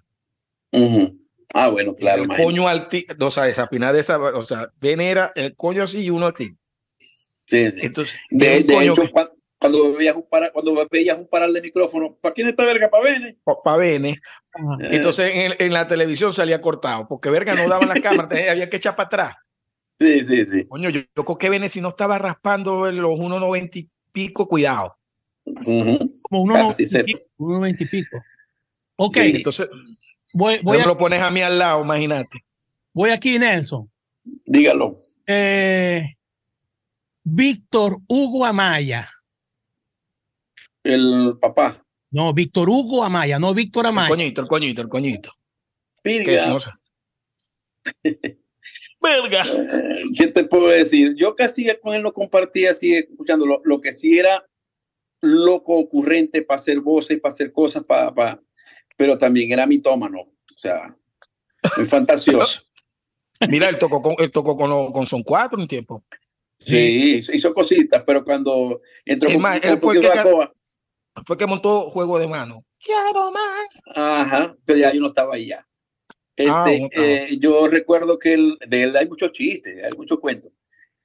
Ah, bueno, claro. el imagínate. coño alti, o sea, desafinar de esa, o sea, Bene era el coño así y uno así. Sí, sí. Entonces, De, el de coño hecho, cuan- cuando, veías un para, cuando veías un paral de micrófono, ¿para quién está verga? ¿Para Bene? para Bene, Ajá. Eh, entonces en, en la televisión salía cortado, porque verga no daban las cámaras, había que echar para atrás. sí, sí, sí. Coño, yo, yo creo que Bene si no estaba raspando en los 1.90 y pico, cuidado. Ujú. Como uno Casi noventa y sepa. pico, uno noventa y pico. Ok, Sí. Entonces, voy, voy me lo pones a mí al lado, imagínate. voy aquí, Nelson. Dígalo. Eh, Víctor Hugo Amaya. El papá. No, Víctor Hugo Amaya, no Víctor El Amaya. coñito, el coñito, el coñito. ¿Qué Virga. decimos? Verga. ¿Qué te puedo decir? Yo casi con él no compartía así, escuchando lo, lo que sí era loco, ocurrente para hacer voces, para hacer cosas, para, para- pero también era mitómano, o sea, muy fantasioso. Mira, él tocó con, él tocó con, con Son Cuatro un tiempo. Sí, hizo, hizo cositas, pero cuando entró con, más, él fue que Fue que montó juego de mano. Quiero más. ajá, pero ya yo no estaba ahí ya. Este, Ah, no estaba. eh, yo recuerdo que él- de él hay muchos chistes, hay muchos cuentos.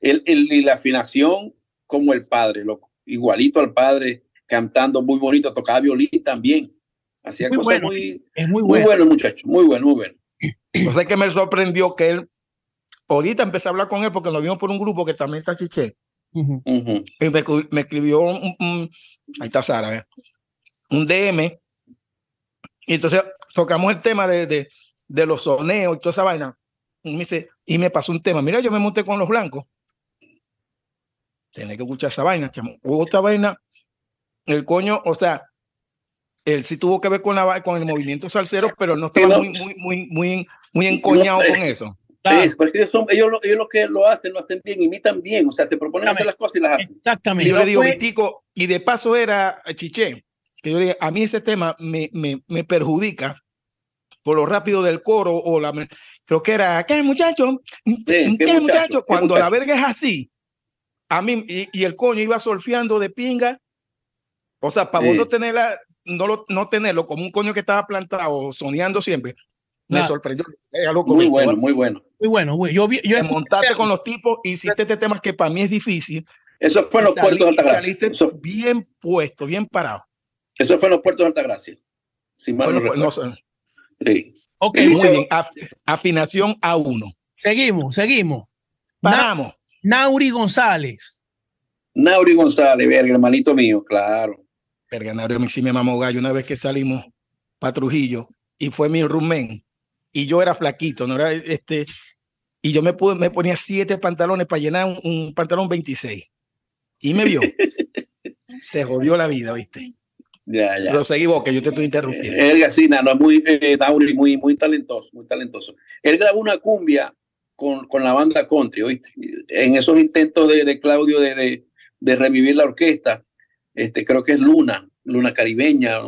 Él, él- y la afinación como el padre, loco, igualito al padre, cantando muy bonito, tocaba violín también. Hacía Muy cosas bueno. muy, Es muy muy bueno. bueno, muchacho, muy bueno, muy bueno. No sé que me sorprendió que él. Ahorita empecé a hablar con él porque nos vimos por un grupo que también está chiché. Ujú. Ujú. Y me, me escribió un, un- ahí está Sara, ¿eh? un DM. Y entonces tocamos el tema de, de, de los soneos y toda esa vaina. Y me dice, y me pasó un tema. Mira, yo me monté con los blancos. Tenés que escuchar esa vaina, chamo. Otra vaina, el coño, o sea, él sí tuvo que ver con, la, con el movimiento salsero, pero no estaba no- muy, muy, muy, muy, muy encoñado no, con eso. Es, porque ellos, son, ellos, lo, ellos lo que lo hacen, lo hacen bien, imitan bien, o sea, se proponen hacer las cosas y las hacen. Y Exactamente. yo no le digo, Vitico, y de paso era, eh, Chiché, que yo dije, a mí ese tema me, me, me perjudica por lo rápido del coro o la... Creo que era, ¿qué muchacho? ¿Qué, ¿qué muchacho? muchacho? ¿Qué Cuando muchacho? la verga es así, a mí, y, y el coño iba solfeando de pinga, o sea, para vos Sí. no tenerla, no, lo, no tenerlo como un coño que estaba plantado, soñando siempre, me Claro. sorprendió. Era loco, Muy bueno, muy bueno. Muy bueno. güey. Yo, vi- yo Te montaste con los tipos, hiciste este tema que para mí es difícil. Eso fue en los puertos de Altagracia. Eso, bien puesto, bien parado. eso fue en los puertos de Altagracia. Si mal Bueno, no no. Sí. Ok, Muy hizo- bien. Af- afinación A1. seguimos, seguimos. Na- Paramos. Nauri González. Nauri González, verga, hermanito mío, claro. Verga, Nario, a mí sí me mamó gallo una vez que salimos para Trujillo y fue mi rumen y yo era flaquito, no era este y yo me pude, me ponía siete pantalones para llenar un, un pantalón 26 y me vio. Se jodió la vida, ¿viste? Ya, ya. Pero seguí vos, que yo te estoy interrumpiendo. Él, sí, no, no, muy, eh, Nauri, muy, muy talentoso, muy talentoso. Él grabó una cumbia con, con la banda country, ¿oíste? En esos intentos de, de Claudio de, de, de revivir la orquesta, este, creo que es Luna, Luna caribeña,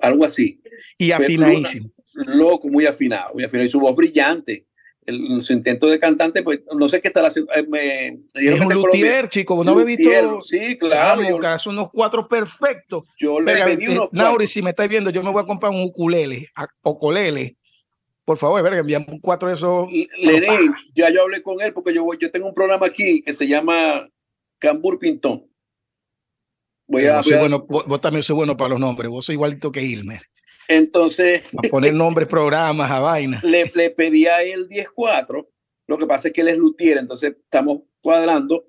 algo así. Y afinadísimo. Loco, muy afinado, muy afinado. Y su voz brillante. El, su intento de cantante, pues no sé qué estará haciendo. eh, me, me dijeron Es un luthier, chico. No me he visto. Sí, claro. Claro, yo, unos cuatro perfectos. yo le Verga, pedí eh, unos Nauri, si me estáis viendo, yo me voy a comprar un ukulele, ocolele. Por favor, verga, envíame un cuatro de esos. Lenín, ya yo hablé con él porque yo, voy- yo tengo un programa aquí que se llama Cambur Pintón. Voy a, Vos, soy voy a- bueno, vos, vos también soy bueno para los nombres. Vos soy igualito que Ilmer. entonces A poner nombres, programas, a vaina. le, le pedí a él 10-4. Lo que pasa es que él es luthier, entonces estamos cuadrando.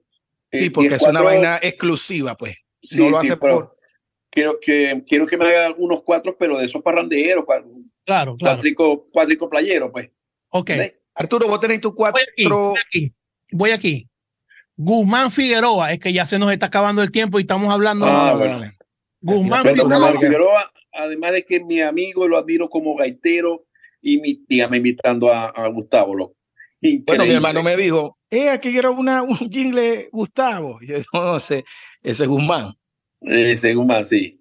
eh, Sí, porque es una 10-4, vaina exclusiva, pues. sí, no lo sí, hace pero por. Quiero que, quiero que me haga unos cuatro, pero de esos parranderos, Claro, claro. cuatrico, cuatrico playero, pues. Ok. Arturo, vos tenés tu Voy aquí, cuatro. voy aquí. Voy aquí. Guzmán Figueroa, es que ya se nos está acabando el tiempo y estamos hablando. Ah, bueno. Guzmán Figueroa. Además de que es mi amigo lo admiro como gaitero, y mi tía me invitando a, a Gustavo, loco. Bueno, mi hermano me dijo, eh, aquí era una, un jingle Gustavo. Y yo, no, no sé, ese es Guzmán. Ese Guzmán, sí.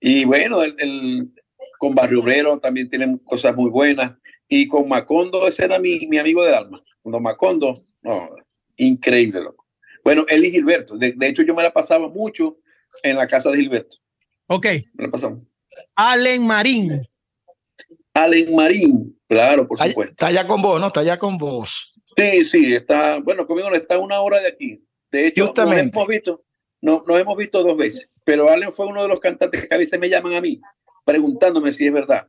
Y bueno, el, el- con Barrio Obrero también tienen cosas muy buenas. Y con Macondo, ese era mi, mi amigo del alma. Con Don Macondo, no, increíble, loco. Bueno, él y Gilberto. De, de hecho, yo me la pasaba mucho en la casa de Gilberto. Ok. Me la pasaba. Allen Marín. Allen Marín, claro, por Está, supuesto. está allá con vos, ¿no? Está allá con vos. Sí, sí, está, bueno, conmigo no está a una hora de aquí. De hecho, nos Justamente. hemos visto, no, nos hemos visto dos veces, pero Allen fue uno de los cantantes que a veces me llaman a mí, preguntándome si es verdad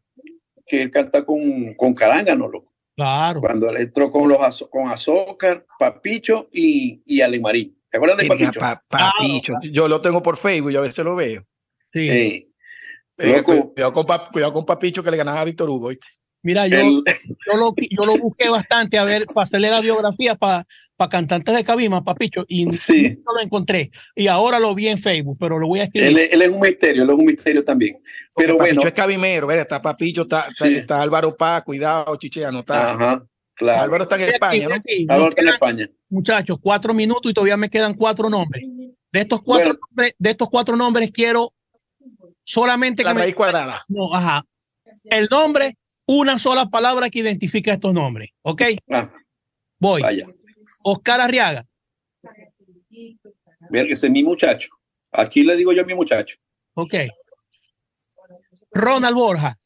que él canta con, con Carángano, loco. Claro. Cuando él entró con los con Azócar, Papicho y, y Allen Marín. ¿Te acuerdas de Papicho? pa- papicho. Yo lo tengo por Facebook, yo a veces lo veo. Sí. Eh, cuidado, con, cuidado con Papicho que le ganaba a Víctor Hugo. ¿viste? Mira, yo, él- yo, lo, yo lo busqué bastante a ver, para hacerle la biografía para cantantes de Cabima, papicho, y Sí. no lo encontré. Y ahora lo vi en Facebook, pero lo voy a escribir. él es un misterio, él es un misterio también. Porque Pero Papicho bueno, es cabimero, verga, está Papicho, está, está- Sí. está Álvaro Paz, cuidado, Chicheano, está. ajá, claro. Álvaro está en aquí, España, ¿no? aquí. Álvaro está en España. muchachos, cuatro minutos y todavía me quedan cuatro nombres. De estos cuatro, Bueno. nombres, de estos cuatro nombres quiero solamente La que me raíz cuadrada. No, ajá. El nombre, una sola palabra que identifica estos nombres. ¿Ok? Ah, Voy. vaya. Oscar Arriaga. Ver que ese es mi muchacho. Aquí le digo yo a mi muchacho. Ok. Ronald Borja.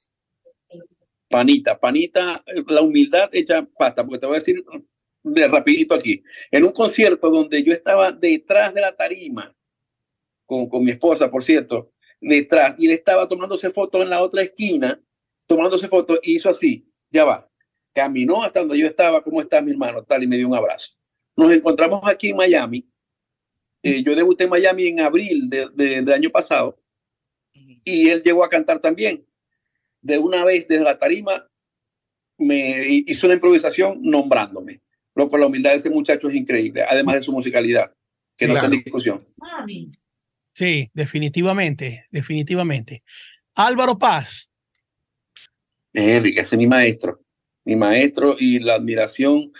Panita, panita, la humildad hecha pasta, porque te voy a decir de rapidito aquí. En un concierto donde yo estaba detrás de la tarima, con, con mi esposa, por cierto, detrás, y él estaba tomándose fotos en la otra esquina, tomándose fotos, y hizo así, ya va. Caminó hasta donde yo estaba, ¿cómo está mi hermano? Tal, y me dio un abrazo. Nos encontramos aquí en Miami. Eh, yo debuté en Miami en abril de- de- del año pasado, y él llegó a cantar también de una vez desde la tarima me hizo una improvisación nombrándome. Lo con la humildad de ese muchacho es increíble, además de su musicalidad, que no está en discusión. Sí, definitivamente, definitivamente. Álvaro Paz. Enrique, ese es mi maestro. mi maestro y la admiración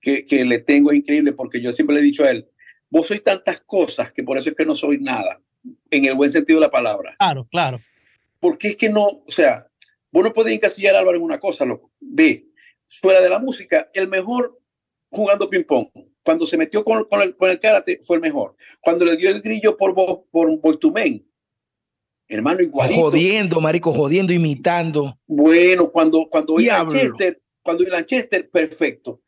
que, que le tengo es increíble porque yo siempre le he dicho a él, vos sois tantas cosas que por eso es que no soy nada, en el buen sentido de la palabra. Claro, claro. Porque es que no, o sea, vos no podés encasillar a Álvaro en una cosa, loco. Ve, fuera de la música, el mejor jugando ping-pong. Cuando se metió con, con, el, con el karate, fue el mejor. Cuando le dio el grillo por, por II Men, hermano, igualito. Jodiendo, marico, jodiendo, imitando. Bueno, cuando, cuando Diablo. Lanchester, cuando vi Lanchester, perfecto.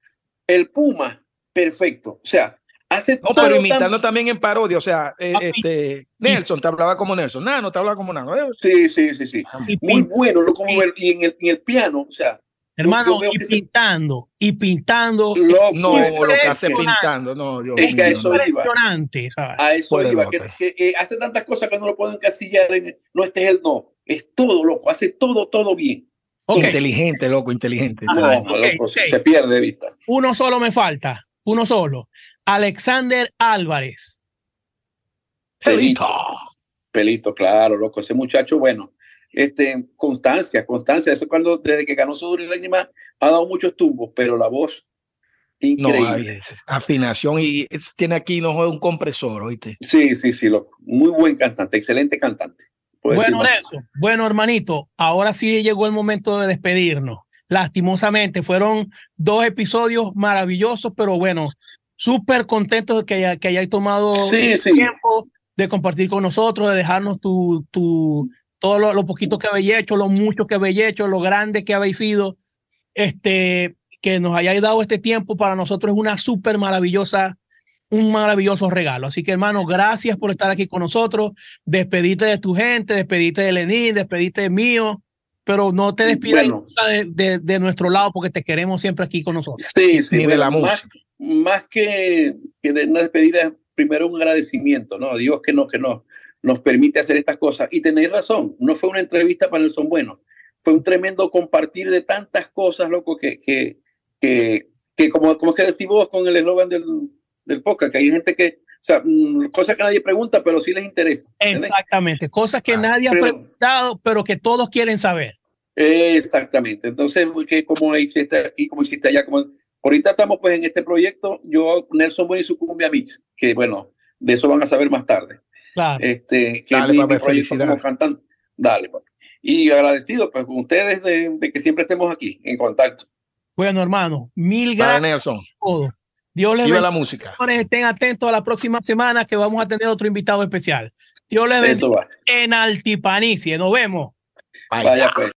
El Puma, perfecto. O sea, hace No, todo pero tan- imitando también en parodia. O sea, eh, este, Nelson te hablaba como Nelson. Nano te hablaba como Nano. Eh, Sí, sí, sí, sí. Muy bueno, loco, muy bueno. Y en el, en el piano, o sea, hermano, yo y pintando, y pintando. loco, No, lo que hace pintando. No, Dios Es que mío, a eso no. iba. Impresionante. ¿sabes? A eso de iba, que, eh, hace tantas cosas que no lo puedo encasillar en, no, este es el no, es todo loco, hace todo, todo bien. Inteligente, loco, inteligente. Ajá, no, loco, se pierde de vista. uno solo me falta. Uno solo. Alexander Álvarez. Pelito. Pelito, claro, loco, ese muchacho, bueno, este, constancia, constancia, eso cuando, desde que ganó su duro y lágrima, ha dado muchos tumbos, pero la voz, increíble. es- afinación y es- tiene aquí no un compresor, ¿oíste? Sí, sí, sí, loco, muy buen cantante, excelente cantante. Bueno. Nelson. Bueno, hermanito, ahora sí llegó el momento de despedirnos. Lastimosamente, fueron dos episodios maravillosos, pero bueno, súper contentos de que, haya- que hayáis tomado Sí, sí, tiempo de compartir con nosotros, de dejarnos tu, tu, todo lo, lo poquito que habéis hecho, lo mucho que habéis hecho, lo grande que habéis sido. Este, que nos hayáis dado este tiempo para nosotros es una súper maravillosa, un maravilloso regalo. Así que, hermano, gracias por estar aquí con nosotros. Despedite de tu gente, despedite de Lenín, despedite de mío, pero no te despidas Bueno. de, de, de nuestro lado porque te queremos siempre aquí con nosotros. sí, sí, Ni de bueno, la más, música. más que, que de una despedida, primero un agradecimiento, ¿no? A Dios que, no, que no, nos permite hacer estas cosas. Y tenéis razón, no fue una entrevista para Nelson Bueno, fue un tremendo compartir de tantas cosas, loco, que, que, que, que como, como es que decís vos con el eslogan del, del podcast, que hay gente que, o sea, mm, cosas que nadie pregunta, pero sí les interesa. ¿entendés? Exactamente, cosas que Ah, nadie ha preguntado, pero que todos quieren saber. Exactamente. Entonces, que como hiciste aquí, como hiciste allá, como ahorita estamos pues en este proyecto, yo, Nelson Bueno y su cumbia mix, que bueno, de eso van a saber más tarde. Claro. Este, que Dale, es mi- papi, mi proyecto felicidades. como cantante. Dale, papi. Y agradecido pues con ustedes de, de que siempre estemos aquí en contacto. Bueno, hermano, mil Para gracias Nelson. todo. Dios les bendiga. la música. Estén atentos a la próxima semana que vamos a tener otro invitado especial. Dios les bendiga en Altipanicie. Nos vemos. Vaya. Vaya pues.